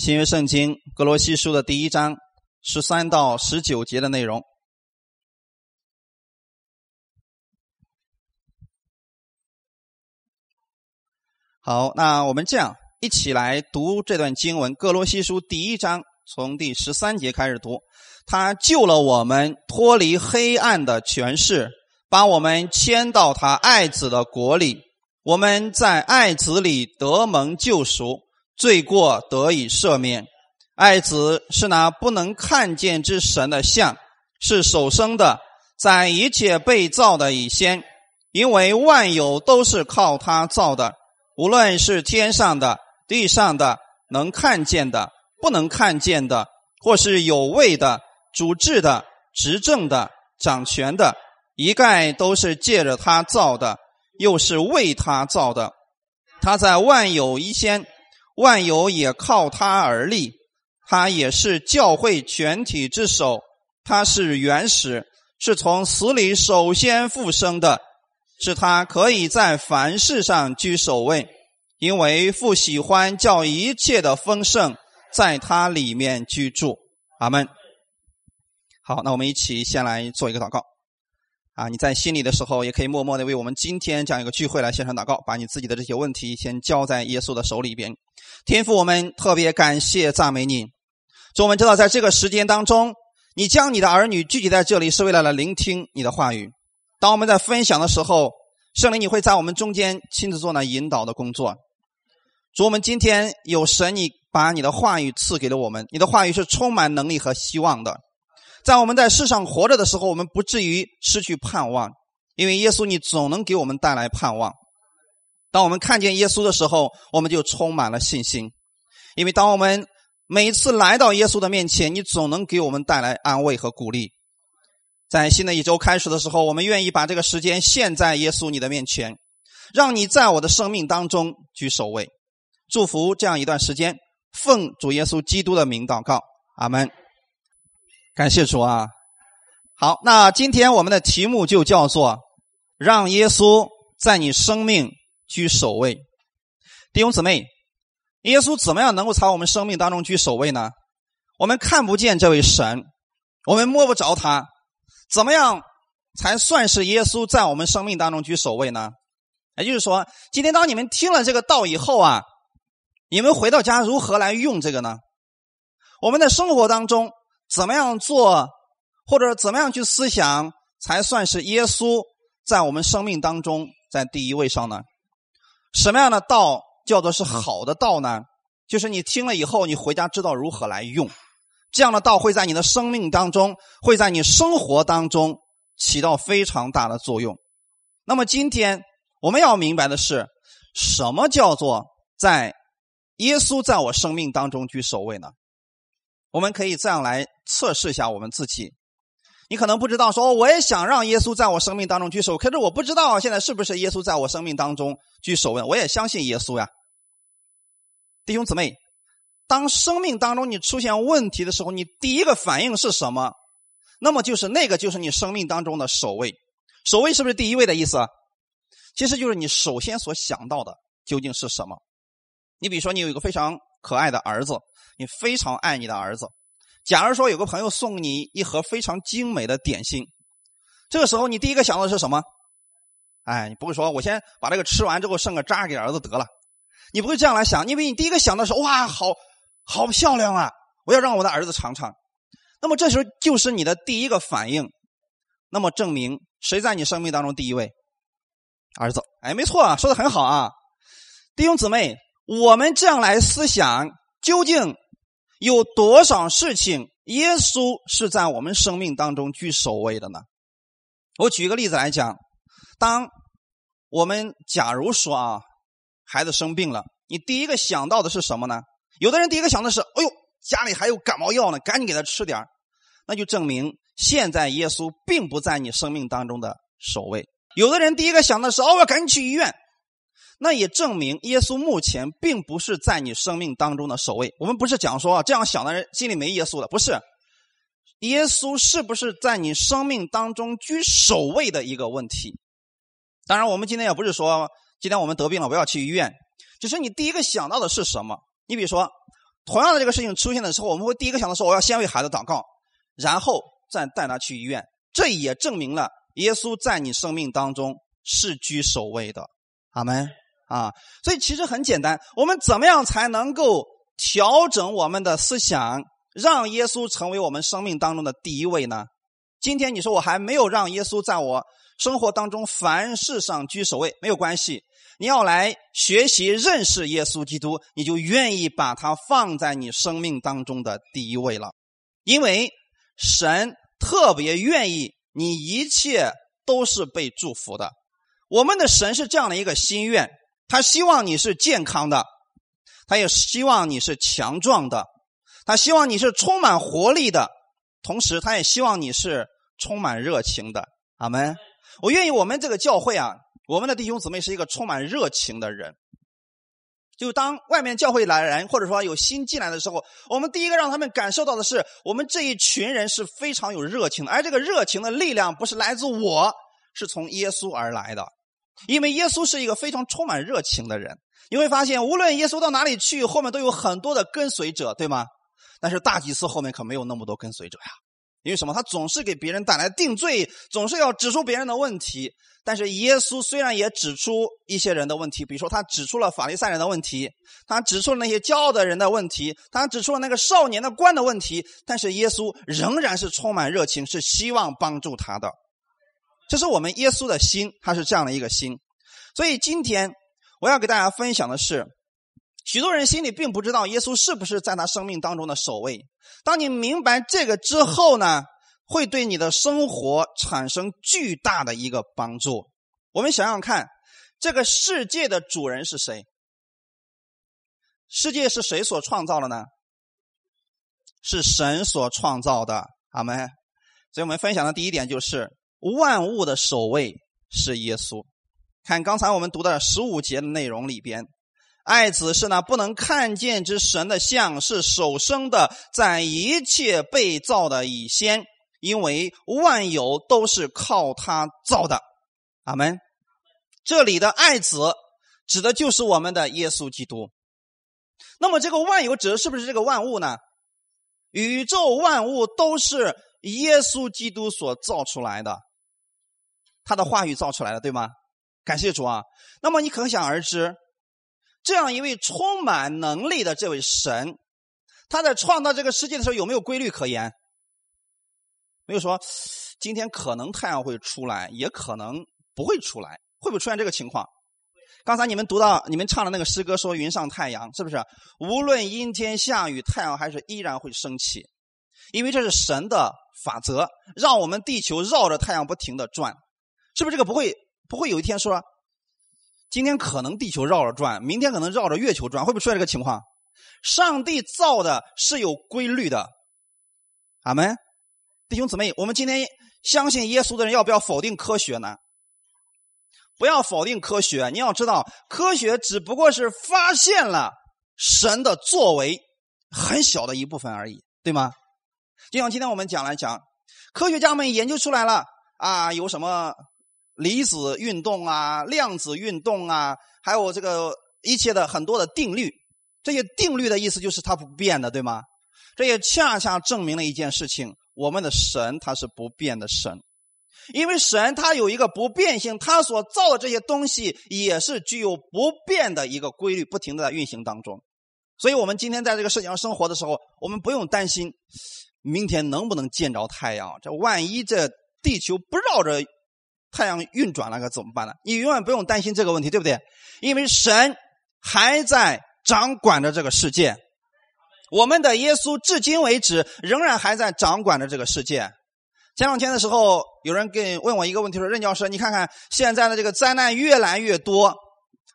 新约圣经格罗西书的第一章十三到十九节的内容。好，那我们这样一起来读这段经文，《哥罗西书》第一章，从第十三节开始读。他救了我们脱离黑暗的权势，把我们迁到他爱子的国里。我们在爱子里得蒙救赎，罪过得以赦免。爱子是那不能看见之神的像，是首生的，在一切被造的以先，因为万有都是靠他造的。无论是天上的、地上的，能看见的、不能看见的，或是有位的、主治的、执政的、掌权的，一概都是借着他造的，又是为他造的。他在万有一先，万有也靠他而立。他也是教会全体之首。他是原始，是从死里首先复生的。是他可以在凡事上居首位，因为父喜欢叫一切的丰盛在他里面居住。阿门。好，那我们一起先来做一个祷告。啊，你在心里的时候，也可以默默的为我们今天这样一个聚会来献上祷告，把你自己的这些问题先交在耶稣的手里边。天父，我们特别感谢赞美你。主，我们知道在这个时间当中，你将你的儿女聚集在这里，是为了来聆听你的话语。当我们在分享的时候，圣灵你会在我们中间亲自做那引导的工作。主，我们今天有神，你把你的话语赐给了我们，你的话语是充满能力和希望的。在我们在世上活着的时候，我们不至于失去盼望，因为耶稣你总能给我们带来盼望。当我们看见耶稣的时候，我们就充满了信心，因为当我们每次来到耶稣的面前，你总能给我们带来安慰和鼓励。在新的一周开始的时候，我们愿意把这个时间献在耶稣你的面前，让你在我的生命当中居首位。祝福这样一段时间，奉主耶稣基督的名祷告，阿门。感谢主啊！好，那今天我们的题目就叫做“让耶稣在你生命居首位”。弟兄姊妹，耶稣怎么样能够在我们生命当中居首位呢？我们看不见这位神，我们摸不着他。怎么样才算是耶稣在我们生命当中居首位呢？也就是说，今天当你们听了这个道以后啊，你们回到家如何来用这个呢？我们的生活当中怎么样做，或者怎么样去思想，才算是耶稣在我们生命当中在第一位上呢？什么样的道叫做是好的道呢？就是你听了以后，你回家知道如何来用。这样的道会在你的生命当中，会在你生活当中起到非常大的作用。那么今天我们要明白的是，什么叫做在耶稣在我生命当中居首位呢？我们可以这样来测试一下我们自己。你可能不知道，说我也想让耶稣在我生命当中居首，可是我不知道现在是不是耶稣在我生命当中居首位。我也相信耶稣呀，弟兄姊妹。当生命当中你出现问题的时候，你第一个反应是什么？那么就是那个就是你生命当中的首位。首位是不是第一位的意思？其实就是你首先所想到的究竟是什么？你比如说，你有一个非常可爱的儿子，你非常爱你的儿子。假如说有个朋友送你一盒非常精美的点心，这个时候你第一个想到的是什么？哎，你不会说我先把这个吃完之后剩个渣给儿子得了，你不会这样来想，因为你第一个想到是哇好。好漂亮啊！我要让我的儿子尝尝。那么这时候就是你的第一个反应。那么证明谁在你生命当中第一位？儿子。哎，没错啊，说的很好啊。弟兄姊妹，我们这样来思想，究竟有多少事情耶稣是在我们生命当中居首位的呢？我举一个例子来讲，当我们假如说啊，孩子生病了，你第一个想到的是什么呢？有的人第一个想的是：“哎呦，家里还有感冒药呢，赶紧给他吃点那就证明现在耶稣并不在你生命当中的首位。有的人第一个想的是：“哦，我要赶紧去医院。”那也证明耶稣目前并不是在你生命当中的首位。我们不是讲说这样想的人心里没耶稣的，不是。耶稣是不是在你生命当中居首位的一个问题？当然，我们今天也不是说今天我们得病了，不要去医院，只是你第一个想到的是什么？你比如说，同样的这个事情出现的时候，我们会第一个想到说，我要先为孩子祷告，然后再带他去医院。这也证明了耶稣在你生命当中是居首位的。阿门啊！所以其实很简单，我们怎么样才能够调整我们的思想，让耶稣成为我们生命当中的第一位呢？今天你说我还没有让耶稣在我生活当中凡事上居首位，没有关系。你要来学习认识耶稣基督，你就愿意把它放在你生命当中的第一位了，因为神特别愿意你一切都是被祝福的。我们的神是这样的一个心愿，他希望你是健康的，他也希望你是强壮的，他希望你是充满活力的，同时他也希望你是充满热情的。阿门。我愿意我们这个教会啊。我们的弟兄姊妹是一个充满热情的人，就当外面教会来人，或者说有新进来的时候，我们第一个让他们感受到的是，我们这一群人是非常有热情的，而这个热情的力量不是来自我，是从耶稣而来的，因为耶稣是一个非常充满热情的人。你会发现，无论耶稣到哪里去，后面都有很多的跟随者，对吗？但是大祭司后面可没有那么多跟随者呀。因为什么？他总是给别人带来定罪，总是要指出别人的问题。但是耶稣虽然也指出一些人的问题，比如说他指出了法利赛人的问题，他指出了那些骄傲的人的问题，他指出了那个少年的官的问题，但是耶稣仍然是充满热情，是希望帮助他的。这是我们耶稣的心，他是这样的一个心。所以今天我要给大家分享的是。许多人心里并不知道耶稣是不是在他生命当中的首位。当你明白这个之后呢，会对你的生活产生巨大的一个帮助。我们想想看，这个世界的主人是谁？世界是谁所创造的呢？是神所创造的。阿门。所以我们分享的第一点就是，万物的首位是耶稣。看刚才我们读的十五节的内容里边。爱子是那不能看见之神的像，是首生的，在一切被造的以先，因为万有都是靠他造的。阿门。这里的爱子指的就是我们的耶稣基督。那么这个万有指的是不是这个万物呢？宇宙万物都是耶稣基督所造出来的，他的话语造出来的，对吗？感谢主啊。那么你可想而知。这样一位充满能力的这位神，他在创造这个世界的时候有没有规律可言？没有说今天可能太阳会出来，也可能不会出来，会不会出现这个情况？刚才你们读到你们唱的那个诗歌说“云上太阳”，是不是？无论阴天下雨，太阳还是依然会升起，因为这是神的法则，让我们地球绕着太阳不停的转，是不是？这个不会不会有一天说。今天可能地球绕着转，明天可能绕着月球转，会不会出现这个情况？上帝造的是有规律的，阿门。弟兄姊妹，我们今天相信耶稣的人，要不要否定科学呢？不要否定科学，你要知道，科学只不过是发现了神的作为很小的一部分而已，对吗？就像今天我们讲来讲，科学家们研究出来了啊，有什么？离子运动啊，量子运动啊，还有这个一切的很多的定律，这些定律的意思就是它不变的，对吗？这也恰恰证明了一件事情：我们的神他是不变的神，因为神他有一个不变性，他所造的这些东西也是具有不变的一个规律，不停的在运行当中。所以，我们今天在这个世界上生活的时候，我们不用担心明天能不能见着太阳。这万一这地球不绕着。太阳运转了，该怎么办呢？你永远不用担心这个问题，对不对？因为神还在掌管着这个世界，我们的耶稣至今为止仍然还在掌管着这个世界。前两天的时候，有人跟问我一个问题说：“任教师，你看看现在的这个灾难越来越多，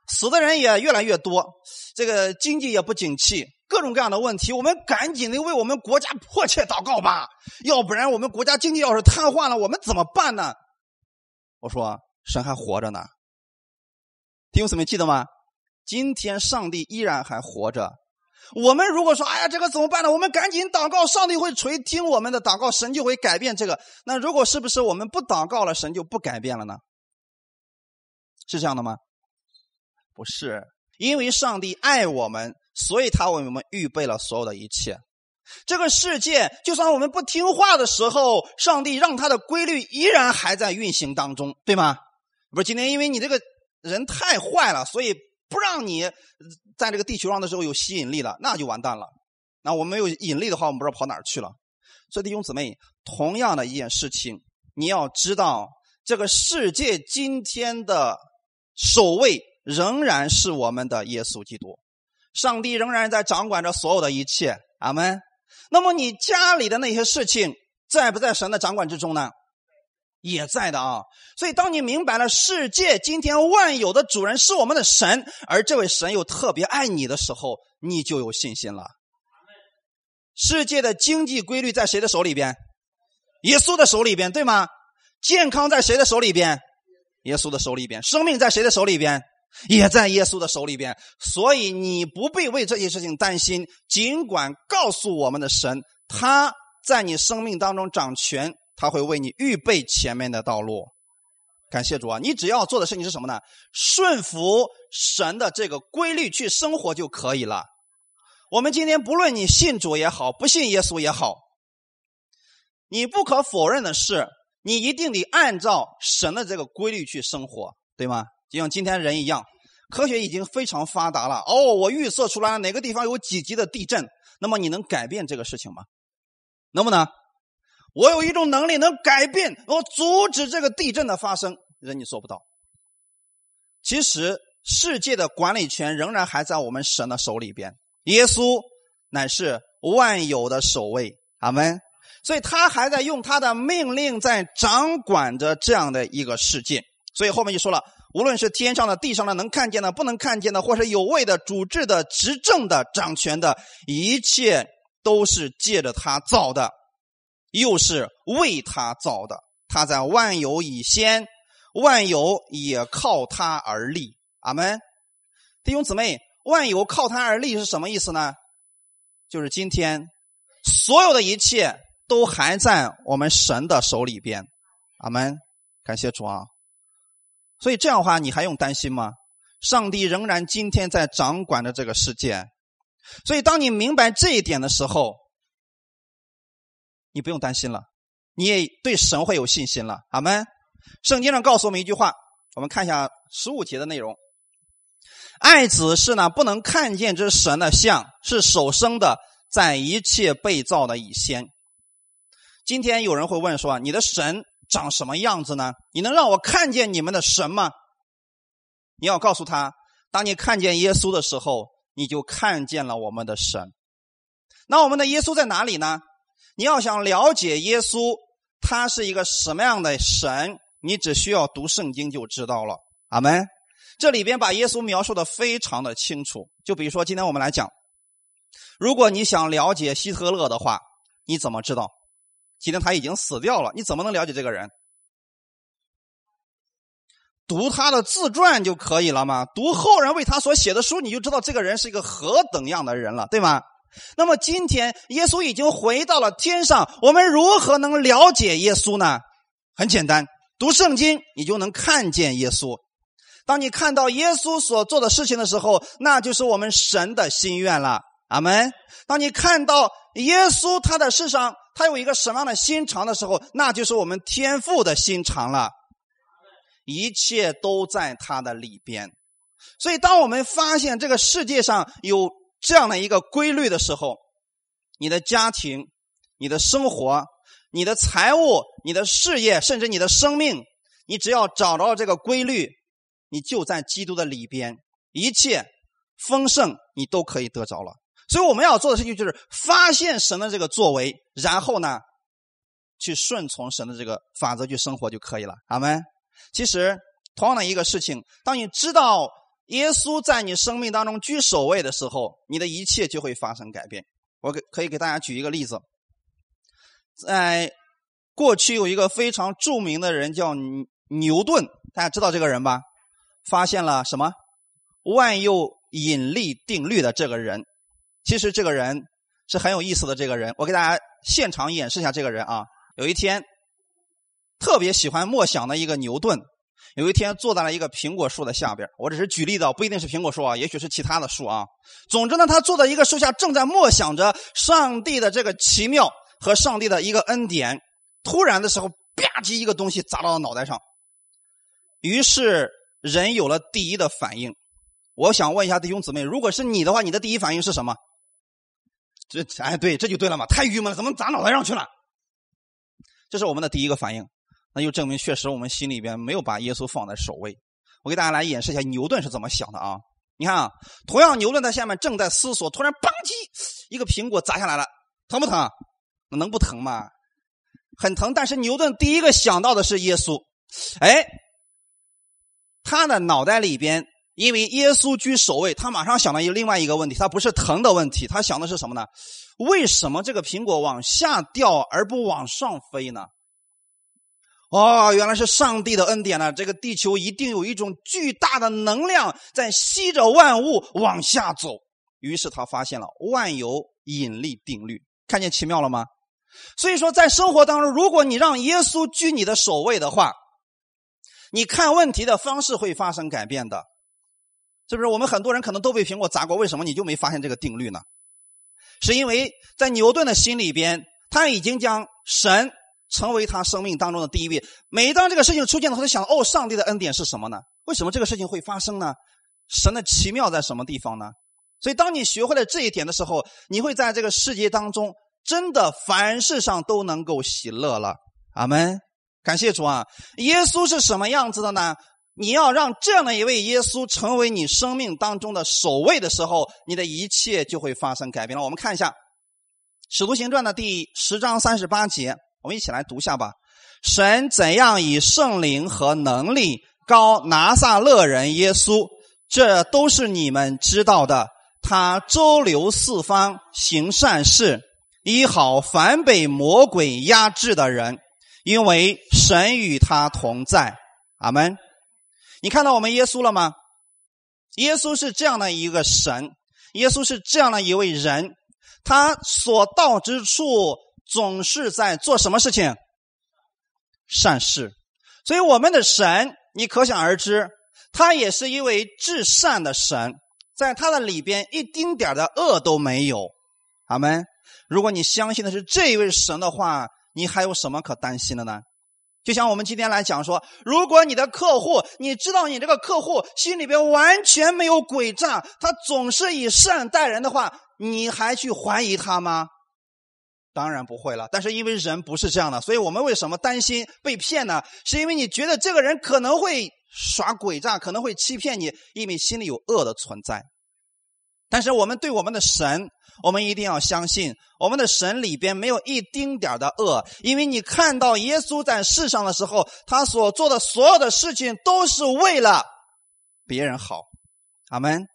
死的人也越来越多，这个经济也不景气，各种各样的问题，我们赶紧的为我们国家迫切祷告吧，要不然我们国家经济要是瘫痪了，我们怎么办呢？”我说神还活着呢，弟兄姊妹记得吗？今天上帝依然还活着。我们如果说哎呀这个怎么办呢？我们赶紧祷告，上帝会垂听我们的祷告，神就会改变这个。那如果是不是我们不祷告了，神就不改变了呢？是这样的吗？不是，因为上帝爱我们，所以他为我们预备了所有的一切。这个世界，就算我们不听话的时候，上帝让他的规律依然还在运行当中，对吗？不是今天因为你这个人太坏了，所以不让你在这个地球上的时候有吸引力了，那就完蛋了。那我们没有引力的话，我们不知道跑哪去了。所以弟兄姊妹，同样的一件事情，你要知道，这个世界今天的守卫仍然是我们的耶稣基督，上帝仍然在掌管着所有的一切。阿门。那么你家里的那些事情在不在神的掌管之中呢？也在的啊。所以当你明白了世界今天万有的主人是我们的神，而这位神又特别爱你的时候，你就有信心了。世界的经济规律在谁的手里边？耶稣的手里边，对吗？健康在谁的手里边？耶稣的手里边。生命在谁的手里边？也在耶稣的手里边，所以你不必为这些事情担心。尽管告诉我们的神，他在你生命当中掌权，他会为你预备前面的道路。感谢主啊！你只要做的事情是什么呢？顺服神的这个规律去生活就可以了。我们今天不论你信主也好，不信耶稣也好，你不可否认的是，你一定得按照神的这个规律去生活，对吗？就像今天人一样，科学已经非常发达了。哦，我预测出来了哪个地方有几级的地震，那么你能改变这个事情吗？能不能？我有一种能力能改变，我阻止这个地震的发生，人你做不到。其实世界的管理权仍然还在我们神的手里边，耶稣乃是万有的守卫，阿门。所以他还在用他的命令在掌管着这样的一个世界。所以后面就说了。无论是天上的、地上的，能看见的、不能看见的，或是有位的、主治的、执政的、掌权的，一切都是借着他造的，又是为他造的。他在万有以先，万有也靠他而立。阿门。弟兄姊妹，万有靠他而立是什么意思呢？就是今天所有的一切都还在我们神的手里边。阿门。感谢主啊。所以这样的话，你还用担心吗？上帝仍然今天在掌管着这个世界。所以，当你明白这一点的时候，你不用担心了，你也对神会有信心了。阿门。圣经上告诉我们一句话，我们看一下十五节的内容：爱子是呢，不能看见之神的像，是首生的，在一切被造的以先。今天有人会问说：“你的神？”长什么样子呢？你能让我看见你们的神吗？你要告诉他，当你看见耶稣的时候，你就看见了我们的神。那我们的耶稣在哪里呢？你要想了解耶稣，他是一个什么样的神，你只需要读圣经就知道了。阿门。这里边把耶稣描述的非常的清楚。就比如说，今天我们来讲，如果你想了解希特勒的话，你怎么知道？今天他已经死掉了，你怎么能了解这个人？读他的自传就可以了吗？读后人为他所写的书，你就知道这个人是一个何等样的人了，对吗？那么今天耶稣已经回到了天上，我们如何能了解耶稣呢？很简单，读圣经，你就能看见耶稣。当你看到耶稣所做的事情的时候，那就是我们神的心愿了。阿门。当你看到耶稣他在世上。他有一个什么样的心肠的时候，那就是我们天赋的心肠了。一切都在他的里边。所以，当我们发现这个世界上有这样的一个规律的时候，你的家庭、你的生活、你的财务、你的事业，甚至你的生命，你只要找到这个规律，你就在基督的里边，一切丰盛你都可以得着了。所以我们要做的事情就是发现神的这个作为，然后呢，去顺从神的这个法则去生活就可以了。阿门。其实同样的一个事情，当你知道耶稣在你生命当中居首位的时候，你的一切就会发生改变。我给可以给大家举一个例子，在过去有一个非常著名的人叫牛顿，大家知道这个人吧？发现了什么万有引力定律的这个人。其实这个人是很有意思的。这个人，我给大家现场演示一下这个人啊。有一天，特别喜欢默想的一个牛顿，有一天坐在了一个苹果树的下边，我只是举例的，不一定是苹果树啊，也许是其他的树啊。总之呢，他坐在一个树下，正在默想着上帝的这个奇妙和上帝的一个恩典。突然的时候，吧唧一个东西砸到了脑袋上，于是人有了第一的反应。我想问一下弟兄姊妹，如果是你的话，你的第一反应是什么？这哎，对，这就对了嘛！太郁闷了，怎么砸脑袋上去了？这是我们的第一个反应。那就证明确实我们心里边没有把耶稣放在首位。我给大家来演示一下牛顿是怎么想的啊？你看啊，同样牛顿在下面正在思索，突然邦叽，一个苹果砸下来了，疼不疼？能不疼吗？很疼。但是牛顿第一个想到的是耶稣。哎，他的脑袋里边因为耶稣居首位，他马上想到一另外一个问题，他不是疼的问题，他想的是什么呢？为什么这个苹果往下掉而不往上飞呢？哦，原来是上帝的恩典呢！这个地球一定有一种巨大的能量在吸着万物往下走。于是他发现了万有引力定律，看见奇妙了吗？所以说，在生活当中，如果你让耶稣居你的首位的话，你看问题的方式会发生改变的，是不是？我们很多人可能都被苹果砸过，为什么你就没发现这个定律呢？是因为在牛顿的心里边，他已经将神。成为他生命当中的第一位。每当这个事情出现的时候，他想：哦，上帝的恩典是什么呢？为什么这个事情会发生呢？神的奇妙在什么地方呢？所以，当你学会了这一点的时候，你会在这个世界当中真的凡事上都能够喜乐了。阿门！感谢主啊！耶稣是什么样子的呢？你要让这样的一位耶稣成为你生命当中的首位的时候，你的一切就会发生改变了。我们看一下《使徒行传》的第十章三十八节。我们一起来读一下吧。神怎样以圣灵和能力高拿撒勒人耶稣，这都是你们知道的。他周流四方，行善事，医好凡被魔鬼压制的人，因为神与他同在。阿门。你看到我们耶稣了吗？耶稣是这样的一个神，耶稣是这样的一位人，他所到之处。总是在做什么事情？善事，所以我们的神，你可想而知，他也是一位至善的神，在他的里边一丁点的恶都没有。阿门。如果你相信的是这一位神的话，你还有什么可担心的呢？就像我们今天来讲说，如果你的客户，你知道你这个客户心里边完全没有诡诈，他总是以善待人的话，你还去怀疑他吗？当然不会了，但是因为人不是这样的，所以我们为什么担心被骗呢？是因为你觉得这个人可能会耍诡诈，可能会欺骗你，因为心里有恶的存在。但是我们对我们的神，我们一定要相信，我们的神里边没有一丁点的恶，因为你看到耶稣在世上的时候，他所做的所有的事情都是为了别人好，阿门。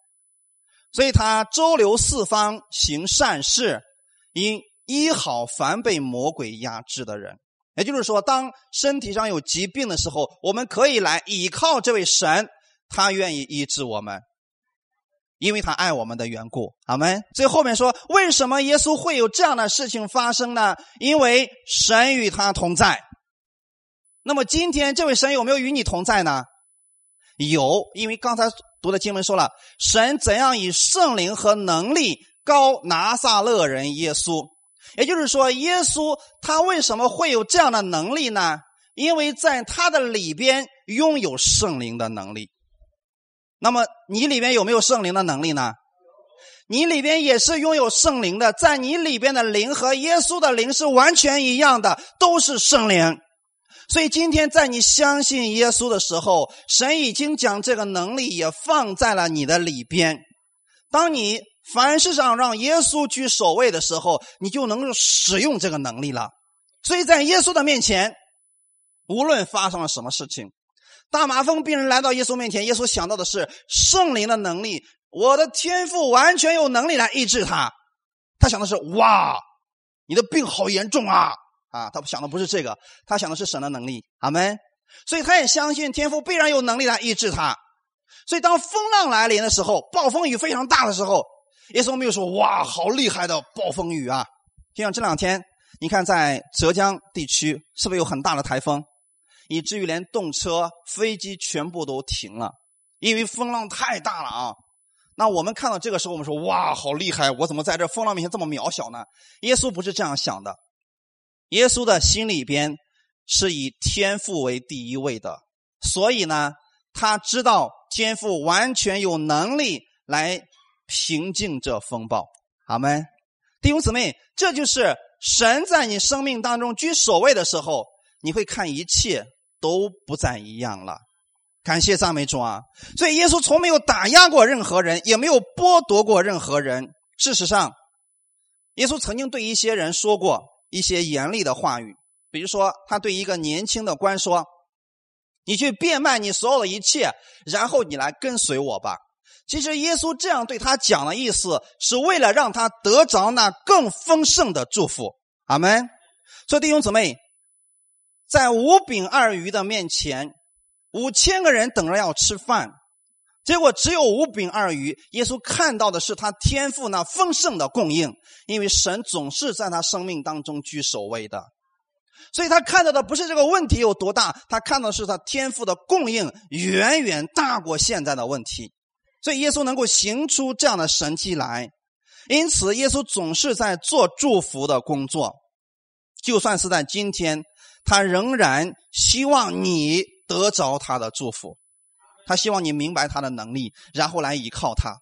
所以他周流四方行善事，因。医好凡被魔鬼压制的人，也就是说，当身体上有疾病的时候，我们可以来倚靠这位神，他愿意医治我们，因为他爱我们的缘故。阿门。所以后面说，为什么耶稣会有这样的事情发生呢？因为神与他同在。那么今天这位神有没有与你同在呢？有，因为刚才读的经文说了，神怎样以圣灵和能力高拿撒勒人耶稣。也就是说，耶稣他为什么会有这样的能力呢？因为在他的里边拥有圣灵的能力。那么你里边有没有圣灵的能力呢？你里边也是拥有圣灵的，在你里边的灵和耶稣的灵是完全一样的，都是圣灵。所以今天在你相信耶稣的时候，神已经将这个能力也放在了你的里边。当你。凡事上让耶稣居首位的时候，你就能够使用这个能力了。所以在耶稣的面前，无论发生了什么事情，大麻风病人来到耶稣面前，耶稣想到的是圣灵的能力。我的天赋完全有能力来医治他。他想的是：哇，你的病好严重啊！啊，他想的不是这个，他想的是神的能力。阿门。所以他也相信天赋必然有能力来医治他。所以当风浪来临的时候，暴风雨非常大的时候。耶稣没有说：“哇，好厉害的暴风雨啊！”就像这两天，你看在浙江地区，是不是有很大的台风？以至于连动车、飞机全部都停了，因为风浪太大了啊。那我们看到这个时候，我们说：“哇，好厉害！我怎么在这风浪面前这么渺小呢？”耶稣不是这样想的，耶稣的心里边是以天赋为第一位的，所以呢，他知道天赋完全有能力来平静这风暴。阿门，弟兄姊妹，这就是神在你生命当中居首位的时候，你会看一切都不再一样了。感谢赞美主啊！所以耶稣从没有打压过任何人，也没有剥夺过任何人。事实上，耶稣曾经对一些人说过一些严厉的话语，比如说，他对一个年轻的官说：“你去变卖你所有的一切，然后你来跟随我吧。”其实，耶稣这样对他讲的意思，是为了让他得着那更丰盛的祝福。阿门。所以弟兄姊妹，在五饼二鱼的面前。五千个人等着要吃饭，结果只有五饼二鱼。耶稣看到的是他天赋那丰盛的供应，因为神总是在他生命当中居首位的，所以他看到的不是这个问题有多大，他看到的是他天赋的供应远远大过现在的问题，所以耶稣能够行出这样的神迹来。因此，耶稣总是在做祝福的工作，就算是在今天，他仍然希望你。得着他的祝福，他希望你明白他的能力，然后来依靠他。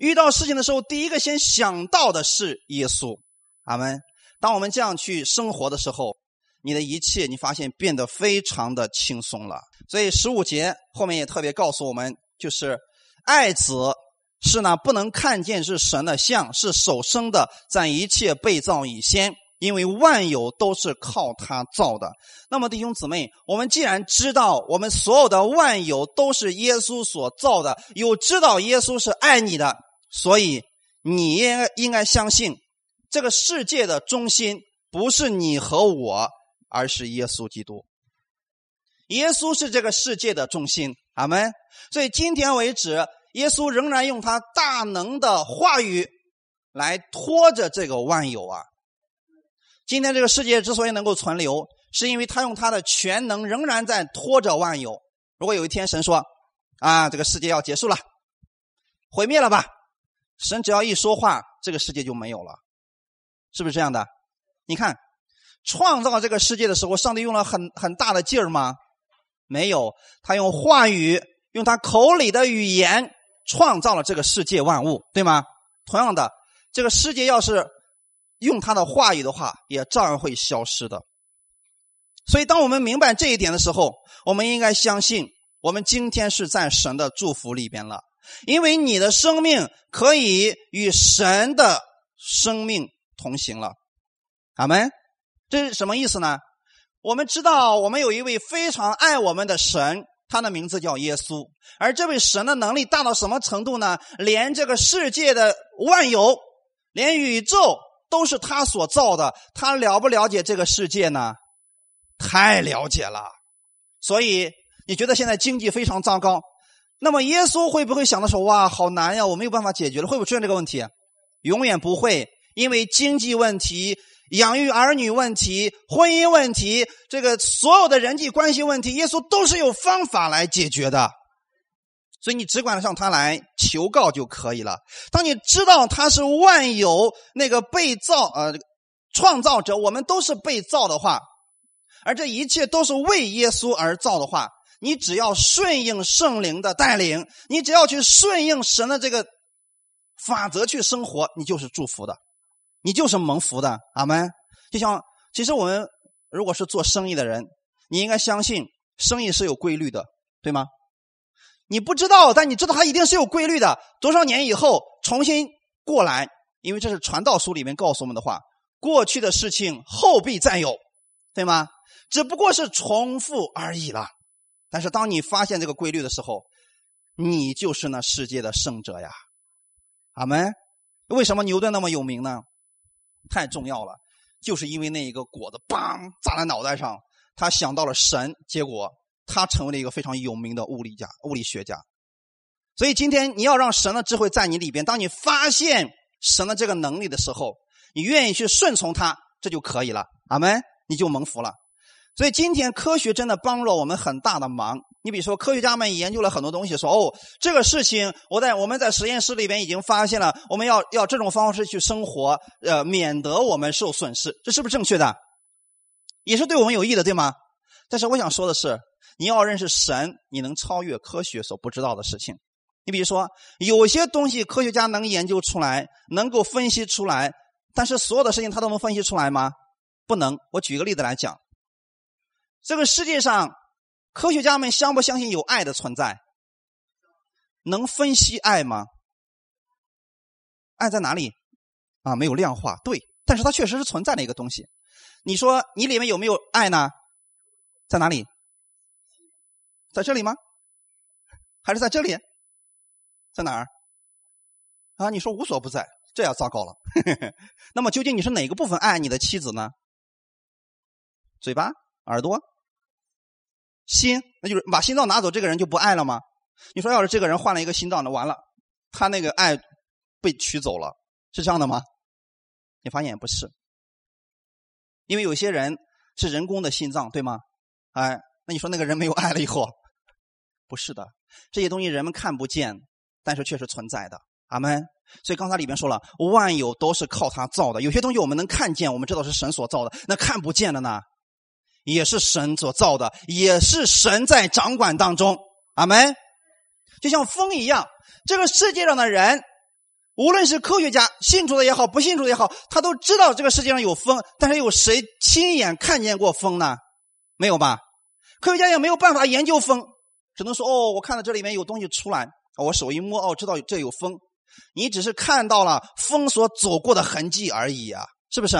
遇到事情的时候，第一个先想到的是耶稣。阿门。当我们这样去生活的时候，你的一切你发现变得非常的轻松了。所以十五节后面也特别告诉我们，就是爱子是那不能看见是神的像，是首生的，在一切被造以先。因为万有都是靠他造的，那么弟兄姊妹，我们既然知道我们所有的万有都是耶稣所造的，又知道耶稣是爱你的，所以你应该应该相信，这个世界的中心不是你和我，而是耶稣基督。耶稣是这个世界的中心，阿门。所以今天为止，耶稣仍然用他大能的话语来拖着这个万有啊。今天这个世界之所以能够存留，是因为他用他的全能仍然在拖着万有。如果有一天神说：“啊，这个世界要结束了，毁灭了吧？”神只要一说话，这个世界就没有了，是不是这样的？你看，创造这个世界的时候，上帝用了很很大的劲儿吗？没有，他用话语，用他口里的语言创造了这个世界万物，对吗？同样的，这个世界要是……用他的话语的话，也照样会消失的。所以，当我们明白这一点的时候，我们应该相信，我们今天是在神的祝福里边了。因为你的生命可以与神的生命同行了。阿门。这是什么意思呢？我们知道，我们有一位非常爱我们的神，他的名字叫耶稣。而这位神的能力大到什么程度呢？连这个世界的万有，连宇宙。都是他所造的，他了不了解这个世界呢？太了解了。所以你觉得现在经济非常糟糕，那么耶稣会不会想的说：“哇，好难呀，我没有办法解决了。”会不会出现这个问题？永远不会，因为经济问题、养育儿女问题、婚姻问题，这个所有的人际关系问题，耶稣都是有方法来解决的。所以你只管向他来求告就可以了。当你知道他是万有那个被造呃创造者，我们都是被造的话，而这一切都是为耶稣而造的话，你只要顺应圣灵的带领，你只要去顺应神的这个法则去生活，你就是祝福的，你就是蒙福的。阿门。就像其实我们如果是做生意的人，你应该相信生意是有规律的，对吗？你不知道，但你知道它一定是有规律的。多少年以后重新过来，因为这是传道书里面告诉我们的话：过去的事情后必再有，对吗？只不过是重复而已了。但是当你发现这个规律的时候，你就是那世界的胜者呀！阿门。为什么牛顿那么有名呢？太重要了，就是因为那一个果子，梆砸在脑袋上，他想到了神，结果。他成为了一个非常有名的物理家、物理学家，所以今天你要让神的智慧在你里边。当你发现神的这个能力的时候，你愿意去顺从他，这就可以了。阿门，你就蒙福了。所以今天科学真的帮了我们很大的忙。你比如说，科学家们研究了很多东西，说哦，这个事情我在我们在实验室里边已经发现了，我们要要这种方式去生活，呃，免得我们受损失，这是不是正确的？也是对我们有益的，对吗？但是我想说的是，你要认识神，你能超越科学所不知道的事情。你比如说，有些东西科学家能研究出来，能够分析出来，但是所有的事情他都能分析出来吗？不能。我举个例子来讲，这个世界上。科学家们相不相信有爱的存在？能分析爱吗？爱在哪里？啊，没有量化，对，但是它确实是存在的一个东西。你说你里面有没有爱呢？在哪里？在这里吗？还是在这里？在哪儿？啊，你说无所不在，这要糟糕了。那么究竟你是哪个部分爱你的妻子呢？嘴巴、耳朵？心，那就是把心脏拿走，这个人就不爱了吗？你说，要是这个人换了一个心脏，那完了，他那个爱被取走了，是这样的吗？你发现不是，因为有些人是人工的心脏，对吗？哎，那你说那个人没有爱了以后，不是的，这些东西人们看不见，但是确实存在的。阿门。所以刚才里面说了，万有都是靠他造的，有些东西我们能看见，我们知道是神所造的，那看不见的呢？也是神所造的，也是神在掌管当中。阿门。就像风一样，这个世界上的人，无论是科学家信主的也好，不信主的也好，他都知道这个世界上有风。但是有谁亲眼看见过风呢？没有吧？科学家也没有办法研究风，只能说哦，我看到这里面有东西出来，我手一摸，哦，知道这有风。你只是看到了风所走过的痕迹而已啊，是不是？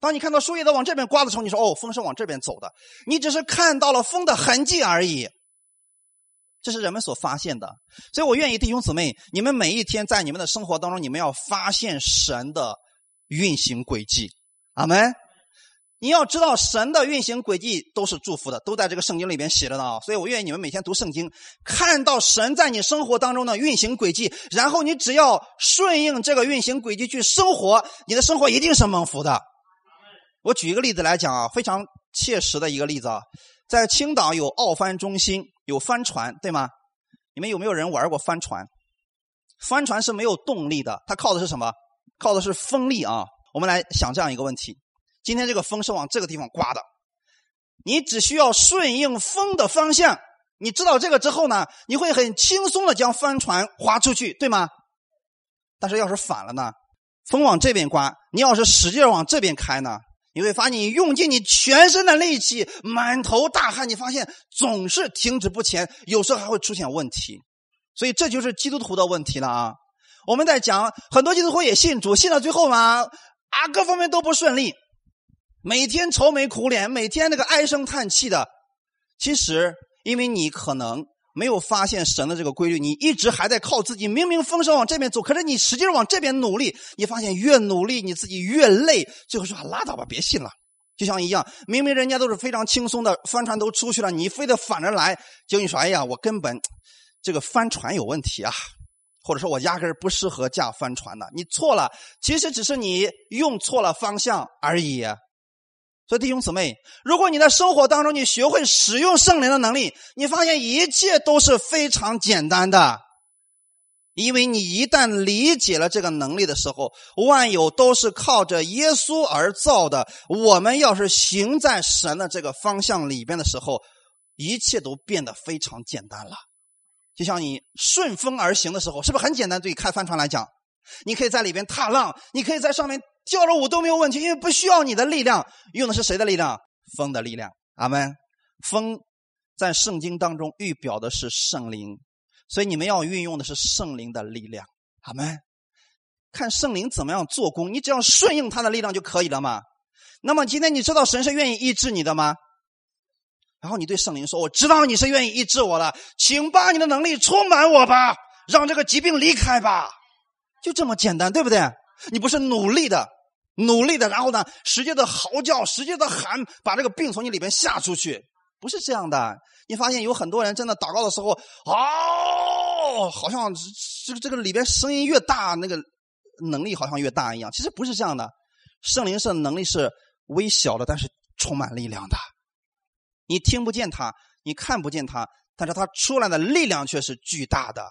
当你看到树叶都往这边刮的时候，你说：“哦，风是往这边走的。”你只是看到了风的痕迹而已。这是人们所发现的。所以我愿意弟兄姊妹，你们每一天在你们的生活当中，你们要发现神的运行轨迹。阿门。你要知道，神的运行轨迹都是祝福的，都在这个圣经里边写着的啊。所以我愿意你们每天读圣经，看到神在你生活当中的运行轨迹，然后你只要顺应这个运行轨迹去生活，你的生活一定是蒙福的。我举一个例子来讲啊，非常切实的一个例子啊，在青岛有奥帆中心，有帆船，对吗？你们有没有人玩过帆船？帆船是没有动力的，它靠的是什么？靠的是风力啊。我们来想这样一个问题：今天这个风是往这个地方刮的，你只需要顺应风的方向，你知道这个之后呢，你会很轻松的将帆船划出去，对吗？但是要是反了呢？风往这边刮，你要是使劲往这边开呢？你会发现，你用尽你全身的力气，满头大汗，你发现总是停止不前，有时候还会出现问题。所以这就是基督徒的问题了啊！我们在讲很多基督徒也信主，信到最后嘛，啊，各方面都不顺利，每天愁眉苦脸，每天那个唉声叹气的。其实，因为你可能。没有发现神的这个规律，你一直还在靠自己。明明风声往这边走，可是你使劲往这边努力，你发现越努力你自己越累，最后说拉倒吧，别信了。就像一样，明明人家都是非常轻松的，帆船都出去了，你非得反着来，就你说哎呀，我根本这个帆船有问题啊，或者说我压根不适合驾帆船的，你错了，其实只是你用错了方向而已。所以弟兄姊妹，如果你在生活当中你学会使用圣灵的能力，你发现一切都是非常简单的，因为你一旦理解了这个能力的时候，万有都是靠着耶稣而造的。我们要是行在神的这个方向里边的时候，一切都变得非常简单了。就像你顺风而行的时候，是不是很简单？对于开帆船来讲，你可以在里边踏浪，你可以在上面。跳着舞都没有问题，因为不需要你的力量，用的是谁的力量？风的力量。阿门。风在圣经当中预表的是圣灵，所以你们要运用的是圣灵的力量。阿门。看圣灵怎么样做工，你只要顺应他的力量就可以了嘛。那么今天你知道神是愿意医治你的吗？然后你对圣灵说：“我知道你是愿意医治我的，请把你的能力充满我吧，让这个疾病离开吧。”就这么简单，对不对？你不是努力的。努力的，然后呢，使劲的嚎叫，使劲的喊，把这个病从你里边吓出去，不是这样的。你发现有很多人真的祷告的时候，哦，好像这个这个里边声音越大，那个能力好像越大一样。其实不是这样的，圣灵是能力是微小的，但是充满力量的。你听不见它，你看不见它，但是它出来的力量却是巨大的。